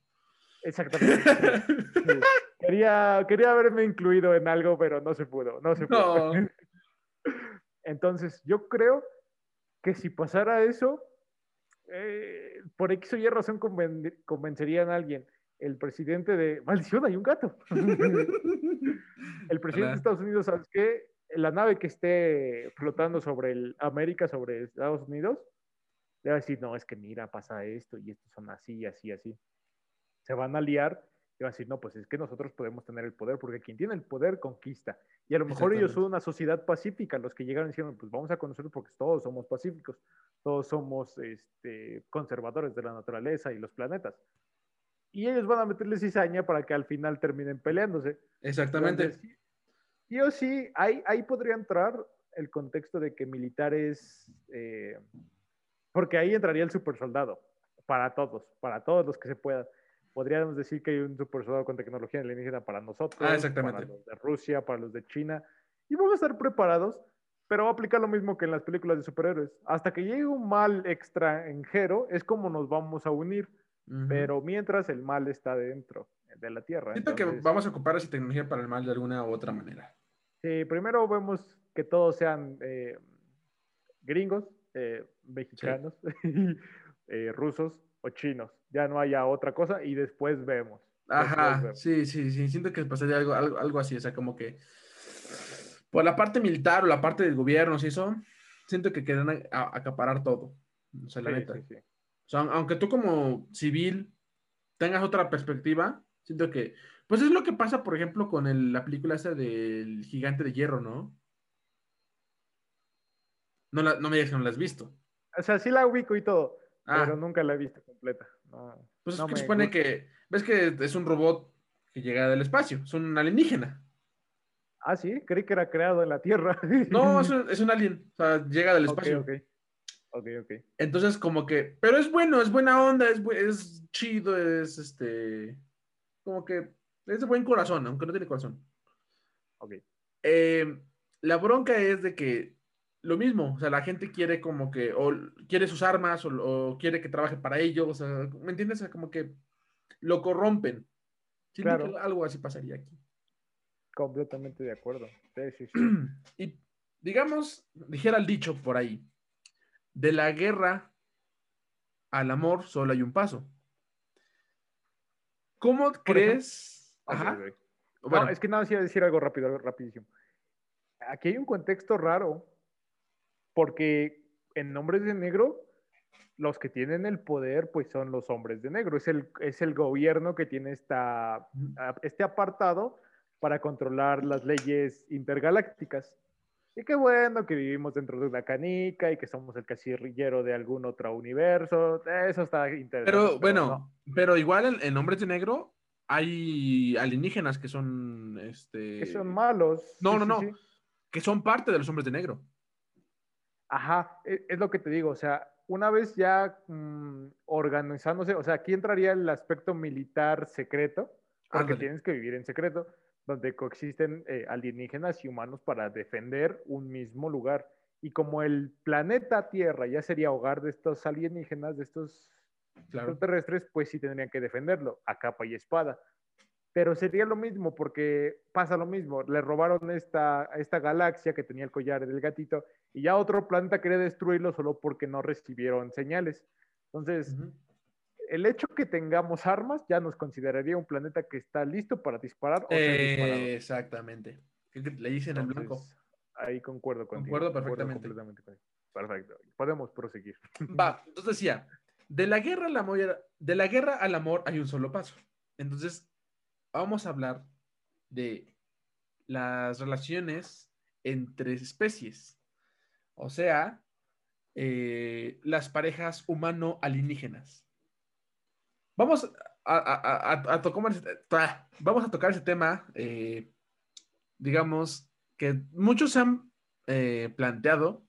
Exactamente. Quería, quería haberme incluido en algo, pero no se pudo, no se pudo. Entonces, yo creo que si pasara eso, eh, por X o Y razón convencerían a alguien. El presidente de... Maldición, hay un gato. el presidente de Estados Unidos, ¿sabes qué? La nave que esté flotando sobre el América, sobre Estados Unidos, le va a decir, no, es que mira, pasa esto y estos son así, así, así. Se van a liar y van a decir, no, pues es que nosotros podemos tener el poder, porque quien tiene el poder conquista. Y a lo mejor ellos son una sociedad pacífica, los que llegaron diciendo, pues vamos a conocerlos porque todos somos pacíficos, todos somos este, conservadores de la naturaleza y los planetas. Y ellos van a meterle cizaña para que al final terminen peleándose. Exactamente. y o sí, ahí, ahí podría entrar el contexto de que militares eh, porque ahí entraría el super soldado, para todos, para todos los que se puedan. Podríamos decir que hay un super soldado con tecnología alienígena para nosotros, ah, exactamente. para los de Rusia, para los de China, y vamos a estar preparados, pero va a aplicar lo mismo que en las películas de superhéroes. Hasta que llegue un mal extranjero, es como nos vamos a unir, pero mientras el mal está dentro de la Tierra. Siento que vamos a ocupar esa tecnología para el mal de alguna u otra manera. Sí, primero vemos que todos sean eh, gringos, eh, mexicanos, eh, rusos o chinos. Ya no haya otra cosa y después vemos. Ajá, sí, sí, sí. Siento que pasaría algo, algo, algo, así, o sea, como que por la parte militar o la parte del gobierno, si eso, siento que quedan a, acaparar todo. O sea, la neta. O sea, aunque tú como civil tengas otra perspectiva, siento que, pues es lo que pasa, por ejemplo, con la película esa del gigante de hierro, ¿no? No, no me digas que no la has visto. O sea, sí la ubico y todo, ah. pero nunca la he visto completa. pues es que supone que, ves que es un robot que llega del espacio, es un alienígena. Ah, sí, creí que era creado en la Tierra. no, es un, es un alien, o sea, llega del espacio. Ok, ok. Ok, Entonces, como que, pero es bueno, es buena onda, es, es chido, es este, como que es de buen corazón, aunque no tiene corazón. Ok. Eh, la bronca es de que lo mismo, o sea, la gente quiere como que, o quiere sus armas, o, quiere que trabaje para ellos, o sea, ¿me entiendes? O sea, como que lo corrompen. Que algo así pasaría aquí. Completamente de acuerdo. Sí, sí, sí. y digamos, dijera el dicho por ahí, de la guerra al amor solo hay un paso. ¿Cómo crees? Ajá. Bueno, es que nada, más iba a decir algo rápido, algo rapidísimo. Aquí hay un contexto raro, porque en Hombres de Negro, los que tienen el poder, pues son los hombres de negro. Es el, es el gobierno que tiene esta, este apartado para controlar las leyes intergalácticas. Y qué bueno que vivimos dentro de una canica y que somos el casillero de algún otro universo. Eso está interesante. Pero, bueno, pero igual en, Hombres de Negro hay alienígenas que son este que son malos. No, no, no. Que son parte de los Hombres de Negro. Ajá, e, es, lo que te digo. O sea, una vez ya mm, organizándose, o sea, aquí entraría el aspecto militar secreto, porque tienes que vivir en secreto donde coexisten eh, alienígenas y humanos para defender un mismo lugar. Y como el planeta Tierra ya sería hogar de estos alienígenas, de estos extraterrestres, pues sí tendrían que defenderlo a capa y espada. Pero sería lo mismo porque pasa lo mismo. Le robaron esta, esta galaxia que tenía el collar del gatito y ya otro planeta quería destruirlo solo porque no recibieron señales. Entonces, el hecho que tengamos armas ya nos consideraría un planeta que está listo para disparar. O eh, exactamente. Le dicen el blanco. Ahí concuerdo contigo. Concuerdo perfectamente. Perfecto. Podemos proseguir. Va, entonces decía, de la guerra al amor, de la guerra al amor hay un solo paso. Entonces, vamos a hablar de las relaciones entre especies. O sea, eh, las parejas humano-alienígenas. Vamos a, tocar, vamos a tocar ese tema, eh, digamos, que muchos han eh, planteado,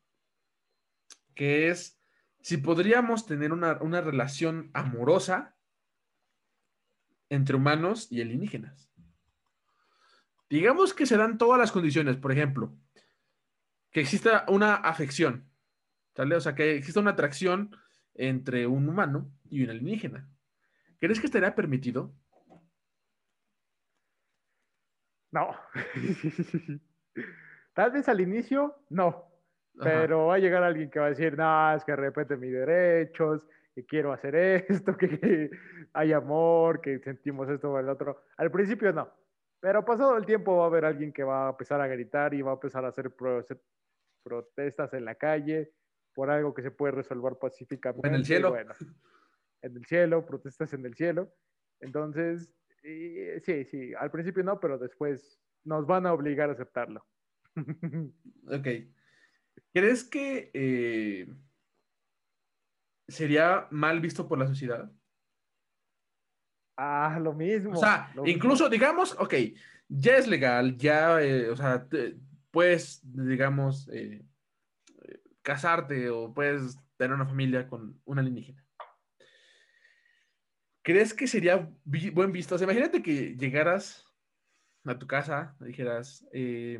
que es si podríamos tener una, relación amorosa entre humanos y alienígenas. Digamos que se dan todas las condiciones, por ejemplo, que exista una afección, O sea, que exista una atracción entre un humano y un alienígena. ¿Crees que estaría permitido? No. Tal vez al inicio, no. Pero va a llegar alguien que va a decir, no, es que repete mis derechos, que quiero hacer esto, que, hay amor, que sentimos esto o el otro. Al principio no. Pero pasado el tiempo va a haber alguien que va a empezar a gritar y va a empezar a hacer protestas en la calle por algo que se puede resolver pacíficamente. En el cielo. Bueno, en el cielo, protestas en el cielo. Entonces, sí, sí, al principio no, pero después nos van a obligar a aceptarlo. ok. ¿Crees que eh, sería mal visto por la sociedad? Ah, lo mismo. O sea, incluso, digamos, ok, ya es legal, ya, eh, o sea, puedes, digamos, eh, casarte o puedes tener una familia con una alienígena. ¿Crees que sería buen visto? O sea, imagínate que llegaras a tu casa, dijeras, eh,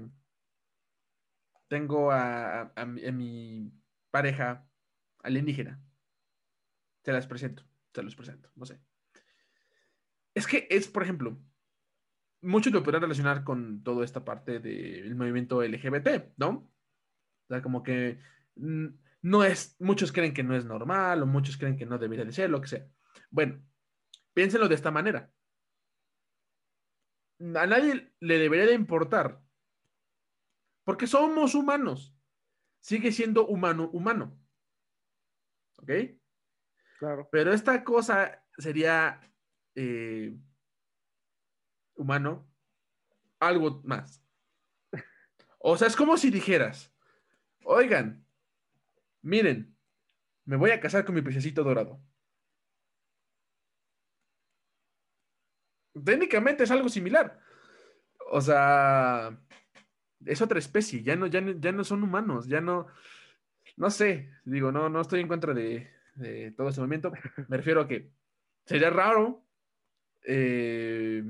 tengo a, mi pareja alienígena. Te las presento, te los presento, no sé. Es que es, por ejemplo, mucho lo podrán relacionar con toda esta parte del movimiento LGBT, ¿no? O sea, como que no es, muchos creen que no es normal o muchos creen que no debería de ser, lo que sea. Bueno, Piénsenlo de esta manera. A nadie le debería de importar. Porque somos humanos. Sigue siendo humano, humano. ¿Ok? Claro. Pero esta cosa sería eh, humano, algo más. O sea, es como si dijeras, oigan, miren, me voy a casar con mi pececito dorado. Técnicamente es algo similar. O sea, es otra especie, ya no, ya, ya no son humanos, ya no, no sé, digo, no, no estoy en contra de, todo ese movimiento, me refiero a que sería raro, eh,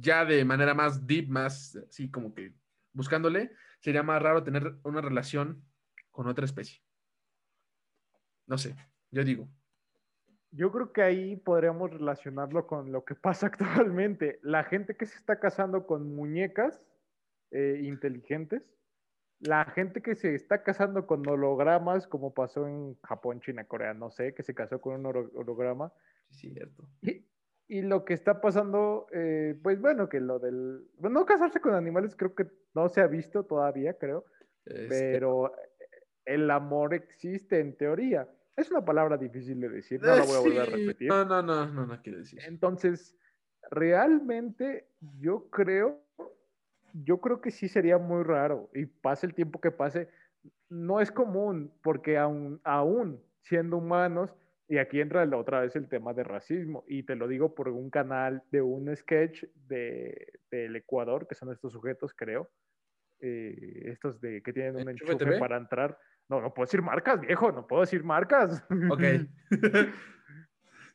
ya de manera más deep, más así como que buscándole, sería más raro tener una relación con otra especie. No sé, yo digo. Yo creo que ahí podríamos relacionarlo con lo que pasa actualmente. La gente que se está casando con muñecas eh, inteligentes, la gente que se está casando con hologramas, como pasó en Japón, China, Corea, no sé, que se casó con un holograma. Sí, cierto. Y, y lo que está pasando, eh, pues bueno, que lo del... Bueno, no casarse con animales creo que no se ha visto todavía, creo, Este, pero el amor existe en teoría. Es una palabra difícil de decir, no la voy a volver a repetir. No, no, no, no, no quiero decir. Entonces, realmente yo creo, yo creo que sí sería muy raro y pase el tiempo que pase, no es común porque aún, aún siendo humanos, y aquí entra otra vez el tema de racismo, y te lo digo por un canal de un sketch de, del Ecuador, que son estos sujetos, creo, eh, estos de que tienen un ¿Enchufe enchufe TV? para entrar. No, no puedo decir marcas, viejo, no puedo decir marcas. Ok.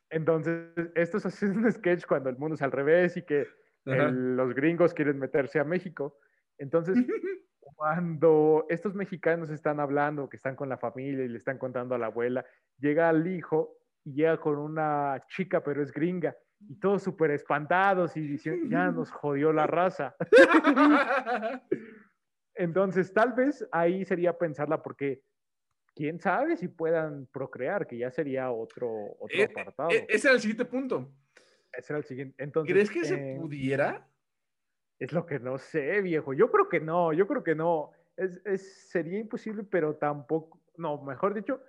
Entonces, estos hacen un sketch cuando el mundo es al revés y que el- los gringos quieren meterse a México. Entonces, cuando estos mexicanos están hablando, que están con la familia y le están contando a la abuela, llega el hijo y llega con una chica, pero es gringa, y todos súper espantados y diciendo, ya nos jodió la raza. Entonces, tal vez ahí sería pensarla porque quién sabe si puedan procrear, que ya sería otro, otro Eh, apartado. eh, ese era el siguiente punto. Ese era el siguiente. Entonces, ¿Crees que se eh, pudiera? Es lo que no sé, viejo. Yo creo que no, yo creo que no. Es, es- sería imposible, pero tampoco, no, mejor dicho,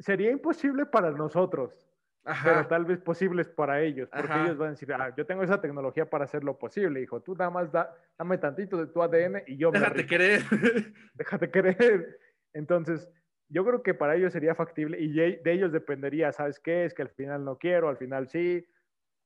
sería imposible para nosotros, pero Ajá. tal vez posibles para ellos, porque Ajá. ellos van a decir, ah, yo tengo esa tecnología para hacerlo posible, hijo. Tú nada más da, dame tantito de tu ADN y yo Déjate querer. déjate querer. Entonces, yo creo que para ellos sería factible y de de ellos dependería, ¿sabes qué? Es que al final no quiero, al final sí,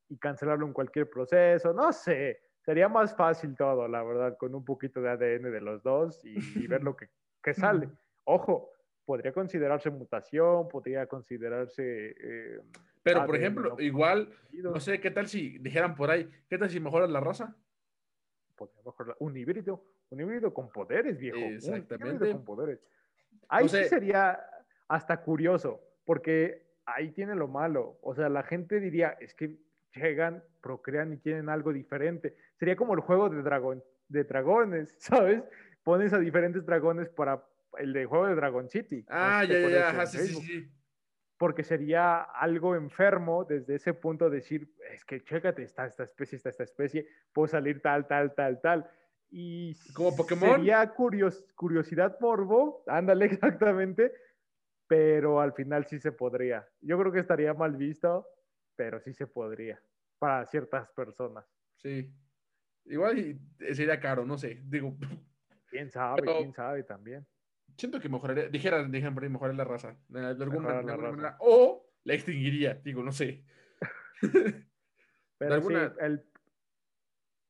y cancelarlo en cualquier proceso, no sé. Sería más fácil todo, la verdad, con un poquito de ADN de los dos y, y ver lo que, que sale. Ojo, podría considerarse mutación, podría considerarse... eh, Pero, ADN por ejemplo, no igual, producido, no sé, ¿qué tal si dijeran por ahí, qué tal si mejoras la raza? podría mejorar- un híbrido, un híbrido con poderes, viejo. un Exactamente. híbrido con poderes. Ahí sé. sí sería hasta curioso, porque ahí tiene lo malo. O sea, la gente diría, es que llegan, procrean y quieren algo diferente. Sería como el juego de dragón, de dragones, ¿sabes? Pones a diferentes dragones para el de juego de Dragon City. Ah, ya, ya, ajá, sí, sí, sí. Porque sería algo enfermo desde ese punto decir, es que chécate, está esta especie, está esta especie, puedo salir tal, tal, tal, tal. Y ¿Como Pokémon? sería curios- curiosidad morbo, ándale exactamente, pero al final sí se podría. Yo creo que estaría mal visto, pero sí se podría para ciertas personas. Sí. Igual y sería caro, no sé. Digo, ¿Quién sabe? Pero- ¿Quién sabe también? Siento que mejoraría, dijeran, dijeran por ahí, mejorar la raza. De alguna, Mejorar de la alguna raza. manera. O la extinguiría, digo, no sé. Pero alguna- sí, el,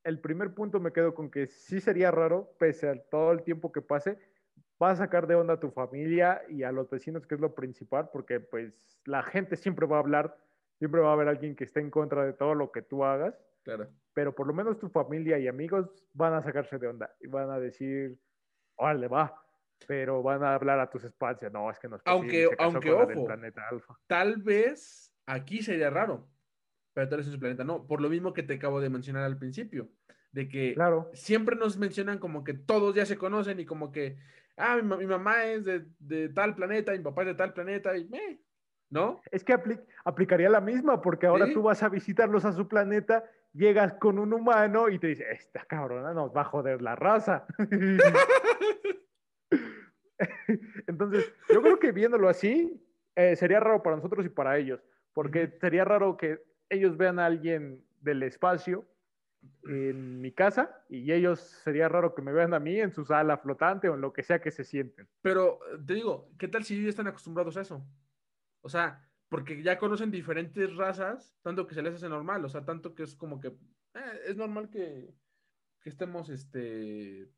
el primer punto me quedo con que sí sería raro, pese a todo el tiempo que pase, va a sacar de onda a tu familia y a los vecinos, que es lo principal, porque pues la gente siempre va a hablar, siempre va a haber alguien que esté en contra de todo lo que tú hagas, Claro. pero por lo menos tu familia y amigos van a sacarse de onda y van a decir, órale, va, pero van a hablar a tus espaldas, no, es que no es Aunque- se casó aunque, con ojo. planeta Alfa. Tal vez aquí sería raro, pero tal vez en su planeta no. Por lo mismo que te acabo de mencionar al principio, de que Claro, siempre nos mencionan como que todos ya se conocen y como que, ah, mi, mi mamá es de, de tal planeta, mi papá es de tal planeta, y me, ¿no? Es que apli- aplicaría la misma, porque ahora Sí. tú vas a visitarlos a su planeta, llegas con un humano y te dice, esta cabrona nos va a joder la raza. Entonces, yo creo que viéndolo así, eh, sería raro para nosotros y para ellos, porque sería raro que ellos vean a alguien del espacio en mi casa y ellos sería raro que me vean a mí en su sala flotante o en lo que sea que se sienten. Pero eh, te digo, ¿qué tal si ellos ya están acostumbrados a eso? O sea, porque ya conocen diferentes razas, tanto que se les hace normal, o sea, tanto que es como que eh, es normal que, que estemos, este,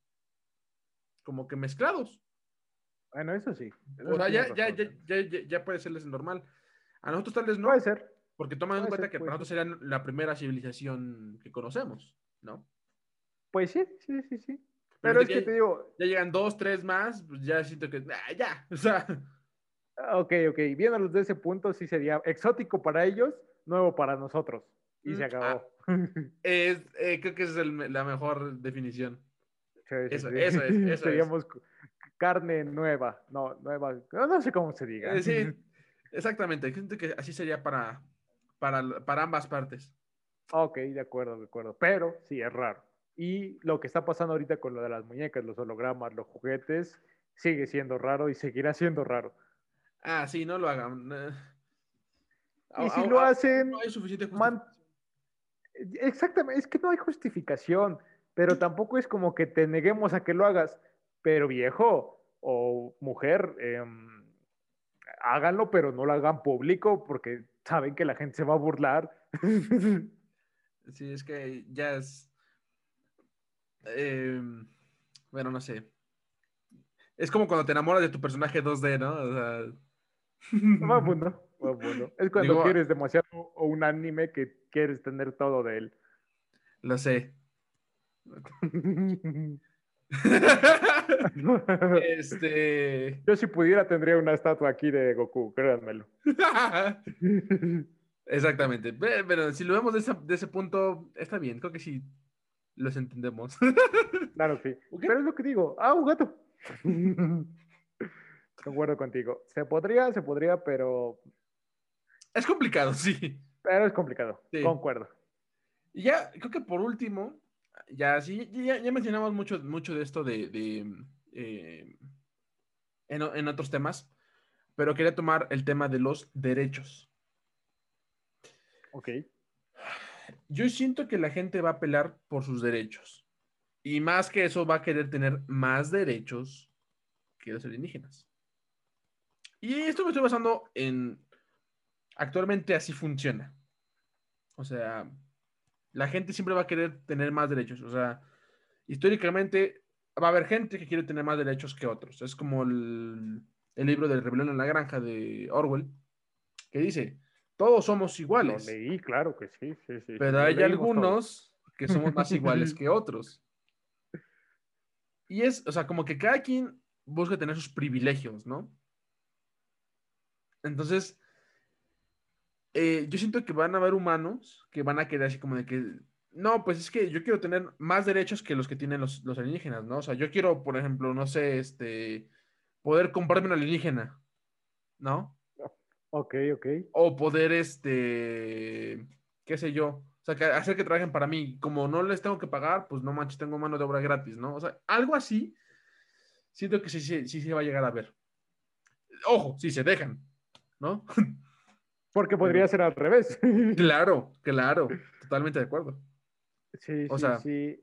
como que mezclados. Bueno, eso sí. eso O sea, ya, ya, ya, ya, puede serles normal. A nosotros tal vez no, Puede ser. porque toman en cuenta ser, que para nosotros serían la primera civilización que conocemos, ¿no? Pues sí, sí, sí, sí. Pero, es que te digo, Ya llegan dos, tres más, pues ya siento que, ah, ya, o sea, ok, ok, viéndolos desde ese punto, sí sería exótico para ellos, nuevo para nosotros. Y se Mm, acabó. es, eh, creo que esa es el- la mejor definición. Sí, sí, Eso- sí. eso es, eso es. Seríamos carne nueva. No, nueva. No, sé cómo se diga. Eh, sí, exactamente. Siento que así sería para, para, para ambas partes. Ok, de acuerdo, de acuerdo. Pero sí, es raro. Y lo que está pasando ahorita con lo de las muñecas, los hologramas, los juguetes, sigue siendo raro y seguirá siendo raro. Ah, sí, no lo hagan. eh. Y si lo hacen, no hay suficiente man- exactamente, es que no hay justificación, pero tampoco es como que te neguemos a que lo hagas. Pero viejo o mujer, em, háganlo, pero no lo hagan público porque saben que la gente se va a burlar. Sí, es que ya es. eh, bueno, no sé. Es como cuando te enamoras de tu personaje 2D, ¿no? O sea. Va bueno, va bueno. Es cuando Digo, quieres demasiado o un anime que quieres tener todo de él. Lo sé. este. Yo si pudiera tendría una estatua aquí de Goku, créanmelo. Exactamente. Pe- Pero si lo vemos de, ese punto, está bien. Creo que sí los entendemos. Claro, sí. Pero es lo que digo. Ah, un gato. Concuerdo contigo. Se podría, se podría, pero, es complicado, sí. pero es complicado. Sí. Concuerdo. Y ya, creo que por último, ya sí, ya, ya mencionamos mucho, mucho de esto de, de, eh, en, en otros temas, pero quería tomar el tema de los derechos. Ok. Yo siento que la gente va a apelar por sus derechos. Y más que eso, va a querer tener más derechos que los alienígenas. Y esto me estoy basando en... Actualmente así funciona. O sea, la gente siempre va a querer tener más derechos. O sea, históricamente va a haber gente que quiere tener más derechos que otros. Es como el, el libro del Rebelión en la Granja de Orwell, que dice, todos somos Lo iguales. leí, claro que sí. sí, sí, Pero hay todos. algunos que somos más iguales que otros. Y es, o sea, como que cada quien busca tener sus privilegios, ¿no? Entonces, eh, yo siento que van a haber humanos que van a querer así como de que, no, pues es que yo quiero tener más derechos que los que tienen los, los alienígenas, ¿no? O sea, yo quiero, por ejemplo, no sé, este, poder comprarme un alienígena, ¿no? Ok, ok. o poder, este, qué sé yo, o sea, que hacer que trabajen para mí. Como no les tengo que pagar, pues no manches, tengo mano de obra gratis, ¿no? O sea, algo así, siento que sí, sí, sí se va a llegar a ver. Ojo, si se dejan, ¿no? Porque podría ser al revés. claro, claro, totalmente de acuerdo. Sí, O sí, sea- sí.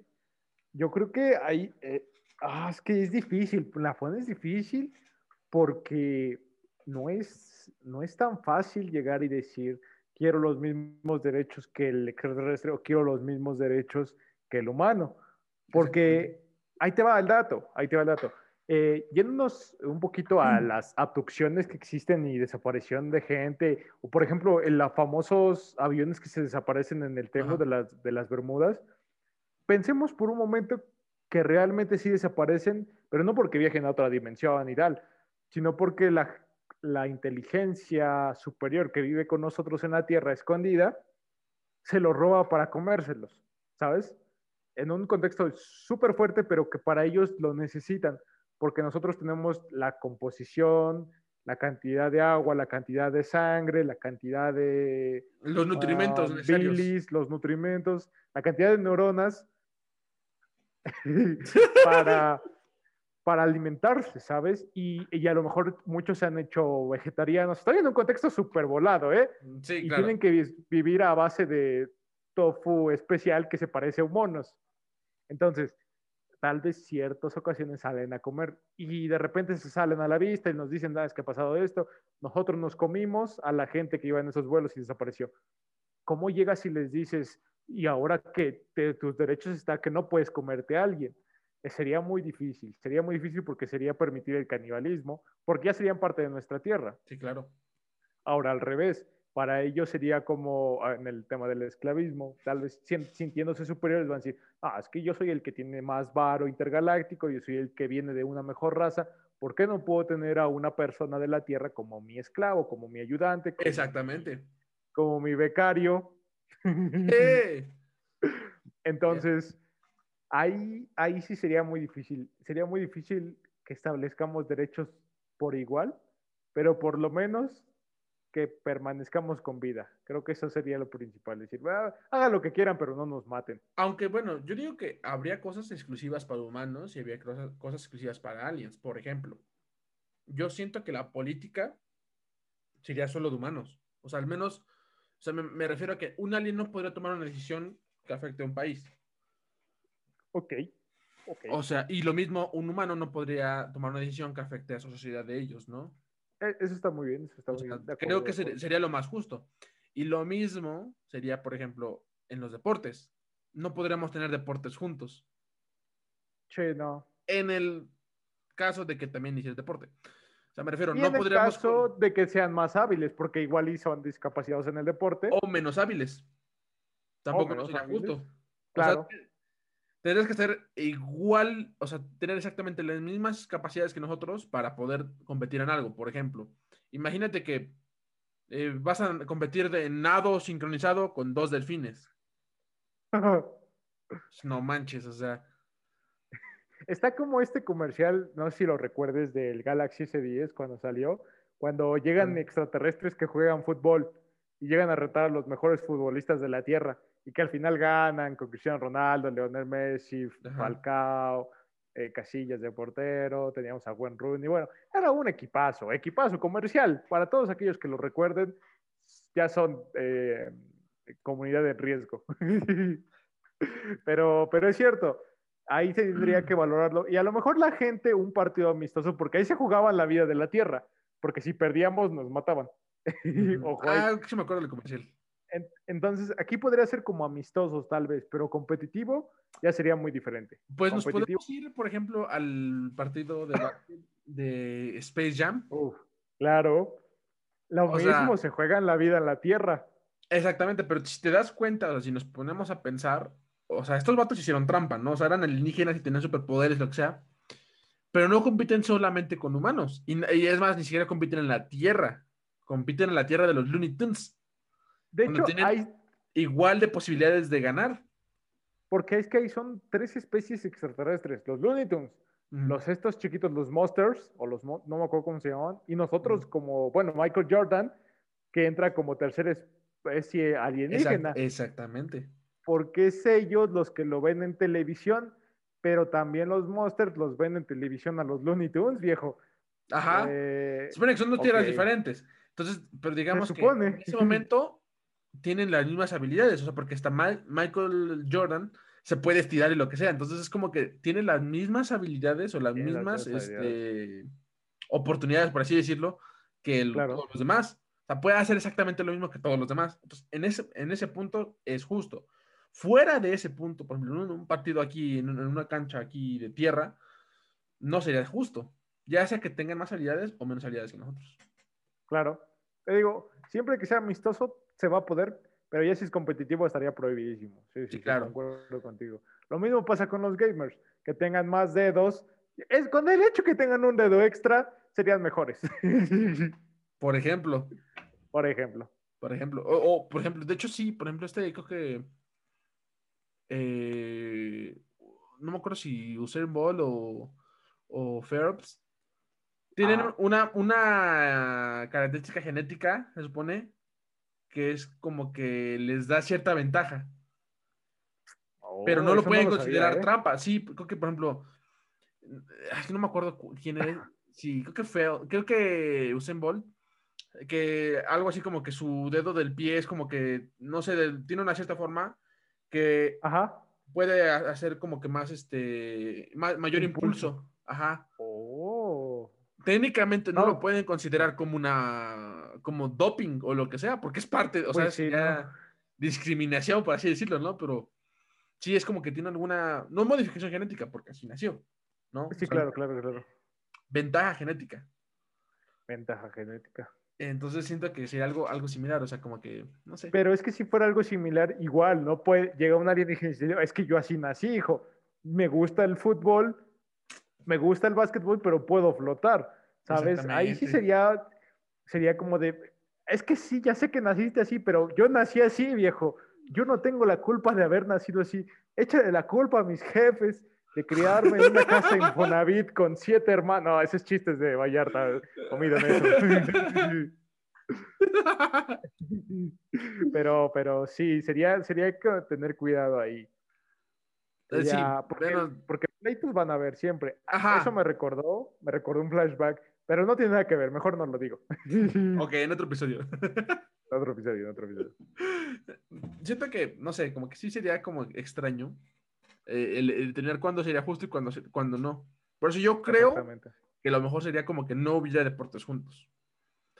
Yo creo que ahí, eh, ah, es que es difícil, la FON es difícil porque no es, no es tan fácil llegar y decir, quiero los mismos derechos que el extraterrestre o quiero los mismos derechos que el humano. Porque ahí te va el dato, ahí te va el dato. Eh, yéndonos un poquito a las abducciones que existen y desaparición de gente, o por ejemplo, en los famosos aviones que se desaparecen en el Triángulo de las, de las Bermudas, pensemos por un momento que realmente sí desaparecen, pero no porque viajen a otra dimensión y tal, sino porque la, la inteligencia superior que vive con nosotros en la Tierra escondida se los roba para comérselos, ¿sabes? En un contexto súper fuerte, pero que para ellos lo necesitan, porque nosotros tenemos la composición, la cantidad de agua, la cantidad de sangre, la cantidad de Los nutrimentos necesarios. bilis, los nutrimentos, la cantidad de neuronas para, para alimentarse, ¿sabes? Y, y a lo mejor muchos se han hecho vegetarianos. Estoy en un contexto súper volado, ¿eh? Sí, y claro. tienen que vi- vivir a base de tofu especial que se parece a humanos. Entonces, tal vez ciertas ocasiones salen a comer y de repente se salen a la vista y nos dicen, ah, es que ha pasado esto. Nosotros nos comimos a la gente que iba en esos vuelos y desapareció. ¿Cómo llegas y les dices, y ahora que te- tus derechos está que no puedes comerte a alguien? Eh, Sería muy difícil, sería muy difícil porque sería permitir el canibalismo, porque ya serían parte de nuestra tierra. Sí, claro. Ahora, al revés, para ellos sería como ah, en el tema del esclavismo, tal vez sintiéndose superiores van a decir, ah, es que yo soy el que tiene más varo intergaláctico, yo soy el que viene de una mejor raza, ¿por qué no puedo tener a una persona de la Tierra como mi esclavo, como mi ayudante? Exactamente. Como mi becario. Entonces, ahí, ahí sí sería muy difícil, sería muy difícil que establezcamos derechos por igual, pero por lo menos que permanezcamos con vida. Creo que eso sería lo principal, decir, hagan lo que quieran, pero no nos maten. Aunque bueno, yo digo que habría cosas exclusivas para humanos y habría cosas, cosas exclusivas para aliens. Por ejemplo, yo siento que la política sería solo de humanos. O sea, al menos, o sea, me, refiero a que un alien no podría tomar una decisión que afecte a un país. Ok. O sea, y lo mismo, un humano no podría tomar una decisión que afecte a su sociedad de ellos, ¿no? Eh, eso está muy bien, eso está muy bien. creo que sería lo más justo. Y lo mismo sería, por ejemplo, en los deportes. No podríamos tener deportes juntos. Sí, no. En el caso de que también hicieras deporte. O sea, me refiero, y no en el caso de que sean más hábiles, porque igual y son discapacitados en el deporte. O menos hábiles. Tampoco no sería justo. Claro. Tendrías que ser igual, o sea, tener exactamente las mismas capacidades que nosotros para poder competir en algo. Por ejemplo, imagínate que eh, vas a competir de nado sincronizado con dos delfines. no manches, o sea. Está como este comercial, no sé si lo recuerdes, del Galaxy S10 cuando salió, cuando llegan extraterrestres que juegan fútbol y llegan a retar a los mejores futbolistas de la Tierra y que al final ganan con Cristiano Ronaldo, Leonel Messi, Falcao, eh, Casillas de portero, teníamos a Gwen Rooney, bueno, era un equipazo, equipazo comercial, para todos aquellos que lo recuerden, ya son eh, comunidad de riesgo. pero, pero es cierto, ahí se tendría que valorarlo, y a lo mejor la gente un partido amistoso, porque ahí se jugaban la vida de la tierra, porque si perdíamos nos mataban. ah, que se me acuerdo del comercial entonces, aquí podría ser como amistosos tal vez, pero competitivo ya sería muy diferente. Pues nos podemos ir, por ejemplo, al partido de, de Space Jam. claro. Lo mismo se juega en la vida en la Tierra. Exactamente, pero si te das cuenta, o sea, si nos ponemos a pensar, o sea, estos vatos hicieron trampa, ¿no? O sea, eran alienígenas y tenían superpoderes, lo que sea, pero no compiten solamente con humanos. Y, y es más, ni siquiera compiten en la Tierra, compiten en la Tierra de los Looney Tunes. De hecho, hay igual de posibilidades de ganar. Porque es que ahí son tres especies extraterrestres, los Looney Tunes, los estos chiquitos, los Monsters, o los, no me acuerdo cómo se llaman, y nosotros como, bueno, Michael Jordan, que entra como tercera especie alienígena. exactamente. Porque es ellos los que lo ven en televisión, pero también los Monsters los ven en televisión a los Looney Tunes, viejo. Ajá. Eh, supone que son dos tierras diferentes. Entonces, pero digamos que en ese momento tienen las mismas habilidades, o sea, porque hasta Michael Jordan se puede estirar y lo que sea, entonces es como que tiene las mismas habilidades o las mismas este, oportunidades, por así decirlo, que todos los demás. O sea, puede hacer exactamente lo mismo que todos los demás. Entonces, en ese, en ese punto es justo. Fuera de ese punto, por ejemplo, en un partido aquí, en una cancha aquí de tierra, no sería justo. Ya sea que tengan más habilidades o menos habilidades que nosotros. Claro. Te digo, siempre que sea amistoso, se va a poder, pero ya si es competitivo estaría prohibidísimo. Sí, sí, claro. acuerdo contigo. Lo mismo pasa con los gamers, que tengan más dedos. Es, con el hecho que tengan un dedo extra, serían mejores. Por ejemplo. Por ejemplo. Por ejemplo. O, por ejemplo, de hecho sí, por ejemplo, este creo que... Eh, no me acuerdo si Usain Ball o, o Phelps tienen una, una característica genética, se supone, que es como que les da cierta ventaja. pero no oh, lo pueden considerar ¿eh? trampa. Sí, creo que, por ejemplo, no me acuerdo quién es. Sí, creo que fue, creo que Usain Bolt, que algo así como que su dedo del pie es como que, no sé, tiene una cierta forma que puede hacer como que más, este, mayor impulso. Ajá. Oh. Técnicamente no, lo pueden considerar como una como doping o lo que sea, porque es parte, o sea, pues discriminación, por así decirlo, ¿no? Pero sí es como que tiene alguna, no modificación genética, porque así nació, ¿no? Sí, claro, claro, claro. Ventaja genética. Ventaja genética. Entonces siento que sería algo, algo similar, o sea, como que, no sé. Pero es que si fuera algo similar, igual, no puede, llega un alienígena y dice, es que yo así nací, hijo. Me gusta el fútbol, me gusta el básquetbol, pero puedo flotar, ¿sabes? Ahí sí sería, sería como de, es que sí, ya sé que naciste así, pero yo nací así, viejo. Yo no tengo la culpa de haber nacido así. Échale la culpa a mis jefes de criarme en una casa Infonavit con siete hermanos. No, esos chistes de Vallarta, comido en eso. pero, pero sí, sería, sería que tener cuidado ahí. Eh, sí, porque, porque pleitos van a haber siempre. Eso me recordó, me recordó un flashback, pero no tiene nada que ver, mejor no lo digo. ok, en otro episodio. en otro episodio, en otro episodio. Siento que, no sé, como que sí sería como extraño eh, el, tener cuándo sería justo y cuándo, cuando no. Por eso yo creo que lo mejor sería como que no hubiera deportes juntos.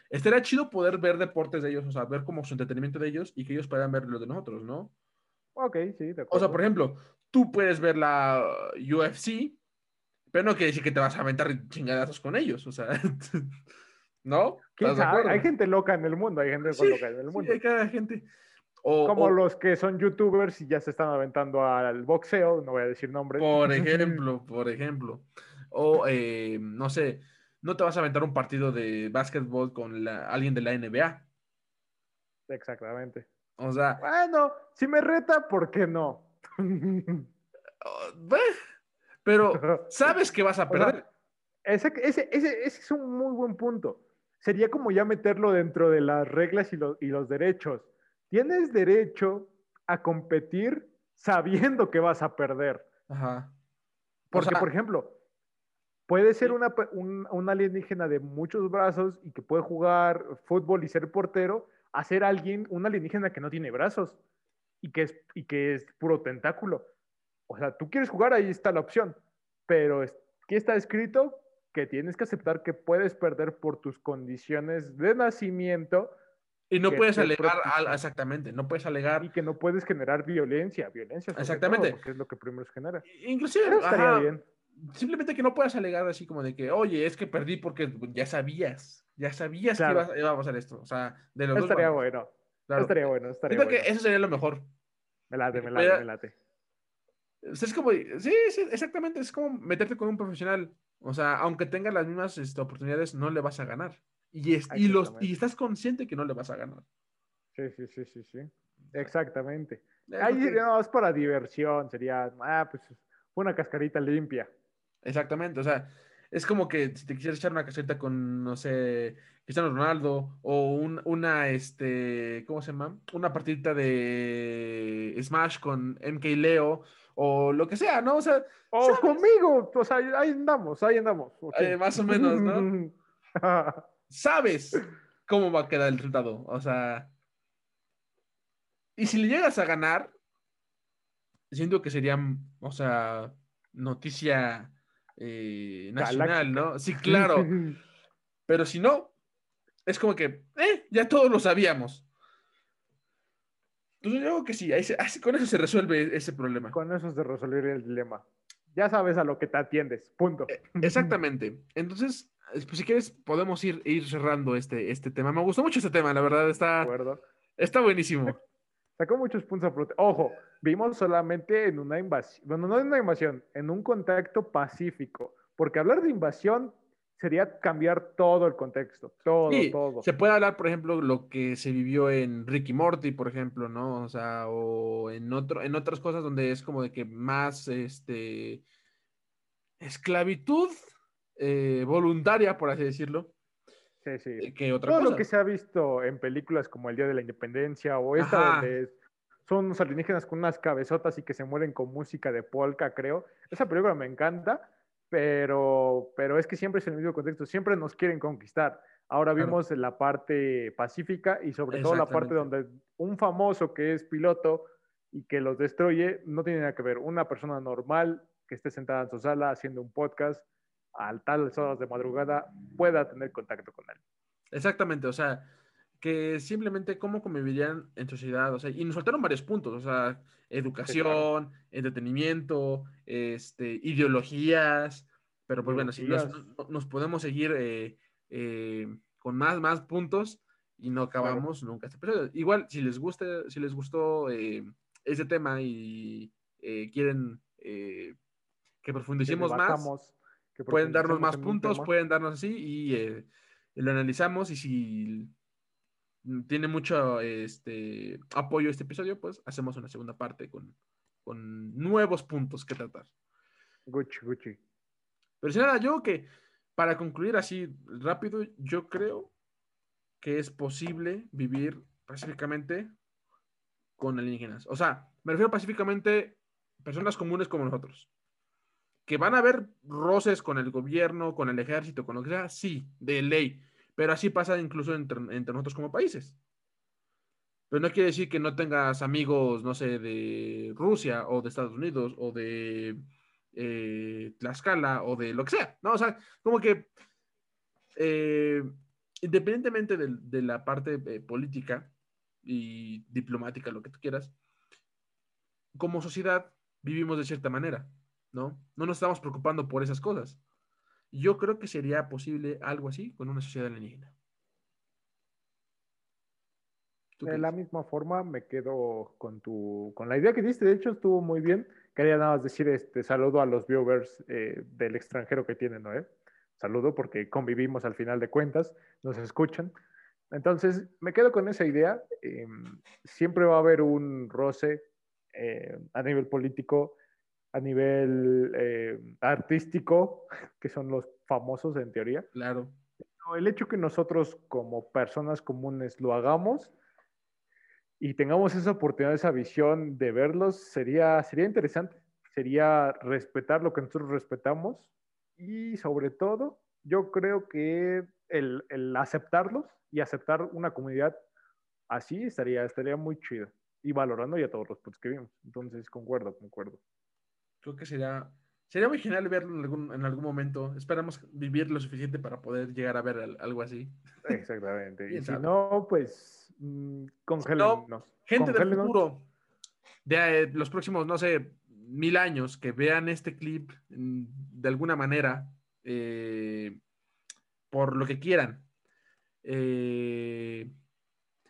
Estaría chido poder ver deportes de ellos, o sea, ver como su entretenimiento de ellos y que ellos puedan ver lo de nosotros, ¿no? Ok, sí, de acuerdo. O sea, por ejemplo, tú puedes ver la UFC, pero no quiere decir que te vas a aventar chingadazos con ellos, o sea, ¿no? Hay gente loca en el mundo, hay gente loca en el mundo. Sí, hay cada gente. Como los que son youtubers y ya se están aventando al boxeo, no voy a decir nombres. Por ejemplo, por ejemplo. O, eh, no sé, no te vas a aventar un partido de básquetbol con alguien de la NBA. Exactamente. O sea. Bueno, si me reta, ¿por qué no? Pero sabes que vas a perder. ese, ese, ese, es un muy buen punto. Sería como ya meterlo dentro de las reglas y, y los derechos tienes derecho a competir sabiendo que vas a perder. Ajá. Porque, por ejemplo, puede ser una, un, alienígena de muchos brazos y que puede jugar fútbol y ser portero, a ser alguien, un alienígena que no tiene brazos y que es, y que es puro tentáculo. O sea, tú quieres jugar, ahí está la opción. Pero aquí está escrito que tienes que aceptar que puedes perder por tus condiciones de nacimiento y no puedes alegar, exactamente, no puedes alegar. Y que no puedes generar violencia, violencia. Exactamente. porque es lo que primero se genera. Inclusive, bien. simplemente que no puedas alegar así como de que, oye, es que perdí porque ya sabías, ya sabías que iba, a pasar esto. O sea, de los estaría bueno. Estaría bueno, estaría Creo que eso sería lo mejor. Me late, me late, me late. Es como, sí, sí, exactamente, es como meterte con un profesional. O sea, aunque tenga las mismas este, oportunidades, no le vas a ganar. Y, y, los, y estás consciente que no le vas a ganar. Sí, sí, sí, sí, sí. Exactamente. Ahí no, es para diversión, sería, ah, pues una cascarita limpia. Exactamente, o sea, es como que si te quisieras echar una cascarita con, no sé, Cristiano Ronaldo o un, una, este, ¿cómo se llama? Una partidita de Smash con MK Leo o lo que sea, ¿no? O sea, o conmigo, o sea, ahí andamos, ahí andamos. Eh, más o menos, ¿no? sabes cómo va a quedar el resultado. O sea, y si le llegas a ganar, siento que sería, o sea, noticia eh, nacional, ¿no? Sí, claro. Pero si no, es como que, eh, ya todos lo sabíamos. Entonces yo creo que sí, así, con eso se resuelve ese problema. Con eso se resuelve el dilema. Ya sabes a lo que te atiendes, punto. Eh, exactamente. Entonces, pues si quieres, podemos ir, ir cerrando este, este tema. Me gustó mucho este tema, la verdad, está, está buenísimo. Sacó muchos puntos a Ojo, vimos solamente en una invasión, bueno, no en una invasión, en un contacto pacífico, porque hablar de invasión sería cambiar todo el contexto, todo, todo. Se puede hablar, por ejemplo, lo que se vivió en Ricky Morty, por ejemplo, ¿no? O sea, o en otro, en otras cosas donde es como de que más este esclavitud eh, voluntaria, por así decirlo. Sí, sí. Eh, que otra Todo lo que se ha visto en películas como El Día de la Independencia o esta donde son unos alienígenas con unas cabezotas y que se mueren con música de polka, creo. Esa película me encanta, pero, pero es que siempre es el mismo contexto, siempre nos quieren conquistar. Ahora vimos la parte pacífica y sobre todo la parte donde un famoso que es piloto y que los destruye, no tiene nada que ver. Una persona normal que esté sentada en su sala haciendo un podcast a tales horas de madrugada pueda tener contacto con él. Exactamente, o sea, que simplemente cómo convivirían en sociedad, o sea, y nos faltaron varios puntos, o sea, educación, entretenimiento, este, ideologías, pero pues bueno, si nos, podemos seguir eh, eh, con más, más puntos y no acabamos nunca este episodio. Igual, si les gusta, si les gustó eh, ese tema y eh, quieren que profundicemos más, pueden darnos más puntos, pueden darnos así y lo analizamos y si tiene mucho este, apoyo este episodio, pues hacemos una segunda parte con, con nuevos puntos que tratar. Gucci, Gucci. Pero si nada, yo que para concluir así rápido, yo creo que es posible vivir pacíficamente con alienígenas. O sea, me refiero pacíficamente personas comunes como nosotros. Que van a haber roces con el gobierno, con el ejército, con lo que sea, sí, de ley. Pero así pasa incluso entre, nosotros como países. Pero no quiere decir que no tengas amigos, no sé, de Rusia o de Estados Unidos o de eh, Tlaxcala o de lo que sea. No, o sea, como que eh, independientemente de, la parte eh, política y diplomática, lo que tú quieras, como sociedad vivimos de cierta manera, ¿no? No nos estamos preocupando por esas cosas. Yo creo que sería posible algo así con una sociedad alienígena. De la misma forma me quedo con tu con la idea que diste, de hecho estuvo muy bien. Quería nada más decir este saludo a los viewers eh, del extranjero que tienen, ¿no? saludo porque convivimos al final de cuentas, nos escuchan. Entonces, me quedo con esa idea. Em, siempre va a haber un roce eh, a nivel político, a nivel eh, artístico, que son los famosos en teoría. Claro. el hecho que nosotros como personas comunes lo hagamos y tengamos esa oportunidad, esa visión de verlos, sería, sería interesante. Sería respetar lo que nosotros respetamos y sobre todo, yo creo que el, aceptarlos y aceptar una comunidad así estaría, estaría muy chido. Y valorando ya todos los puntos que vimos. Entonces, concuerdo, concuerdo. Creo que sería, sería muy genial verlo en algún, en algún momento. Esperamos vivir lo suficiente para poder llegar a ver algo así. Exactamente. y si no, pues mmm, gente del futuro, de eh, los próximos, no sé, mil años que vean este clip mm, de alguna manera, eh, por lo que quieran, eh,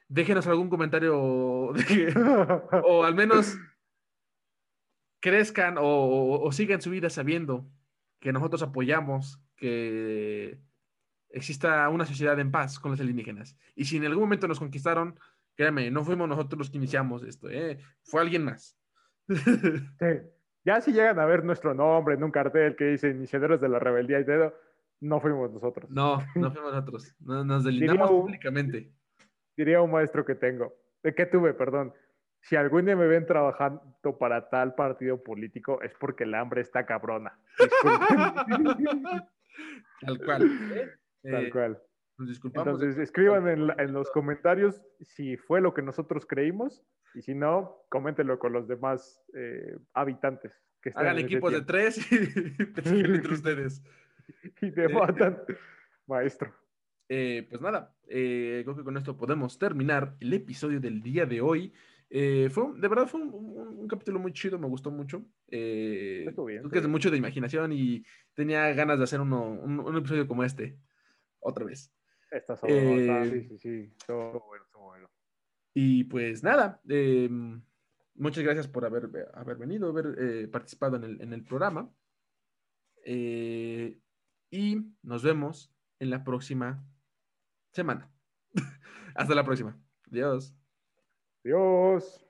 déjenos algún comentario o al menos crezcan o, sigan su vida sabiendo que nosotros apoyamos que exista una sociedad en paz con los alienígenas. Y si en algún momento nos conquistaron, créanme, no fuimos nosotros los que iniciamos esto, ¿eh? fue alguien más. Ya si llegan a ver nuestro nombre en un cartel que dice Iniciadores de la Rebeldía y dedo, no fuimos nosotros. No, no fuimos nosotros. nos delineamos públicamente. Diría un maestro que tengo, de que tuve, perdón. Si algún día me ven trabajando para tal partido político, es porque el hambre está cabrona. Tal cual. Tal eh, cual. Nos disculpamos. Entonces, escriban en, los comentarios si fue lo que nosotros creímos y si no, coméntenlo con los demás eh, habitantes. Que Hagan equipos de tres y entre ustedes. y debatan, maestro. Eh, pues nada, eh, creo que con esto podemos terminar el episodio del día de hoy. Fue, de verdad fue un, capítulo muy chido, me gustó mucho. Estuvo bien. que es mucho de imaginación y tenía ganas de hacer uno, un, episodio como este, otra vez. Está eh, sí, sí, sí, todo bueno, todo bueno. Y pues nada, eh, muchas gracias por haber, haber venido, haber eh, participado en el, en el programa. y nos vemos en la próxima semana. Hasta la próxima. Adiós. Adiós.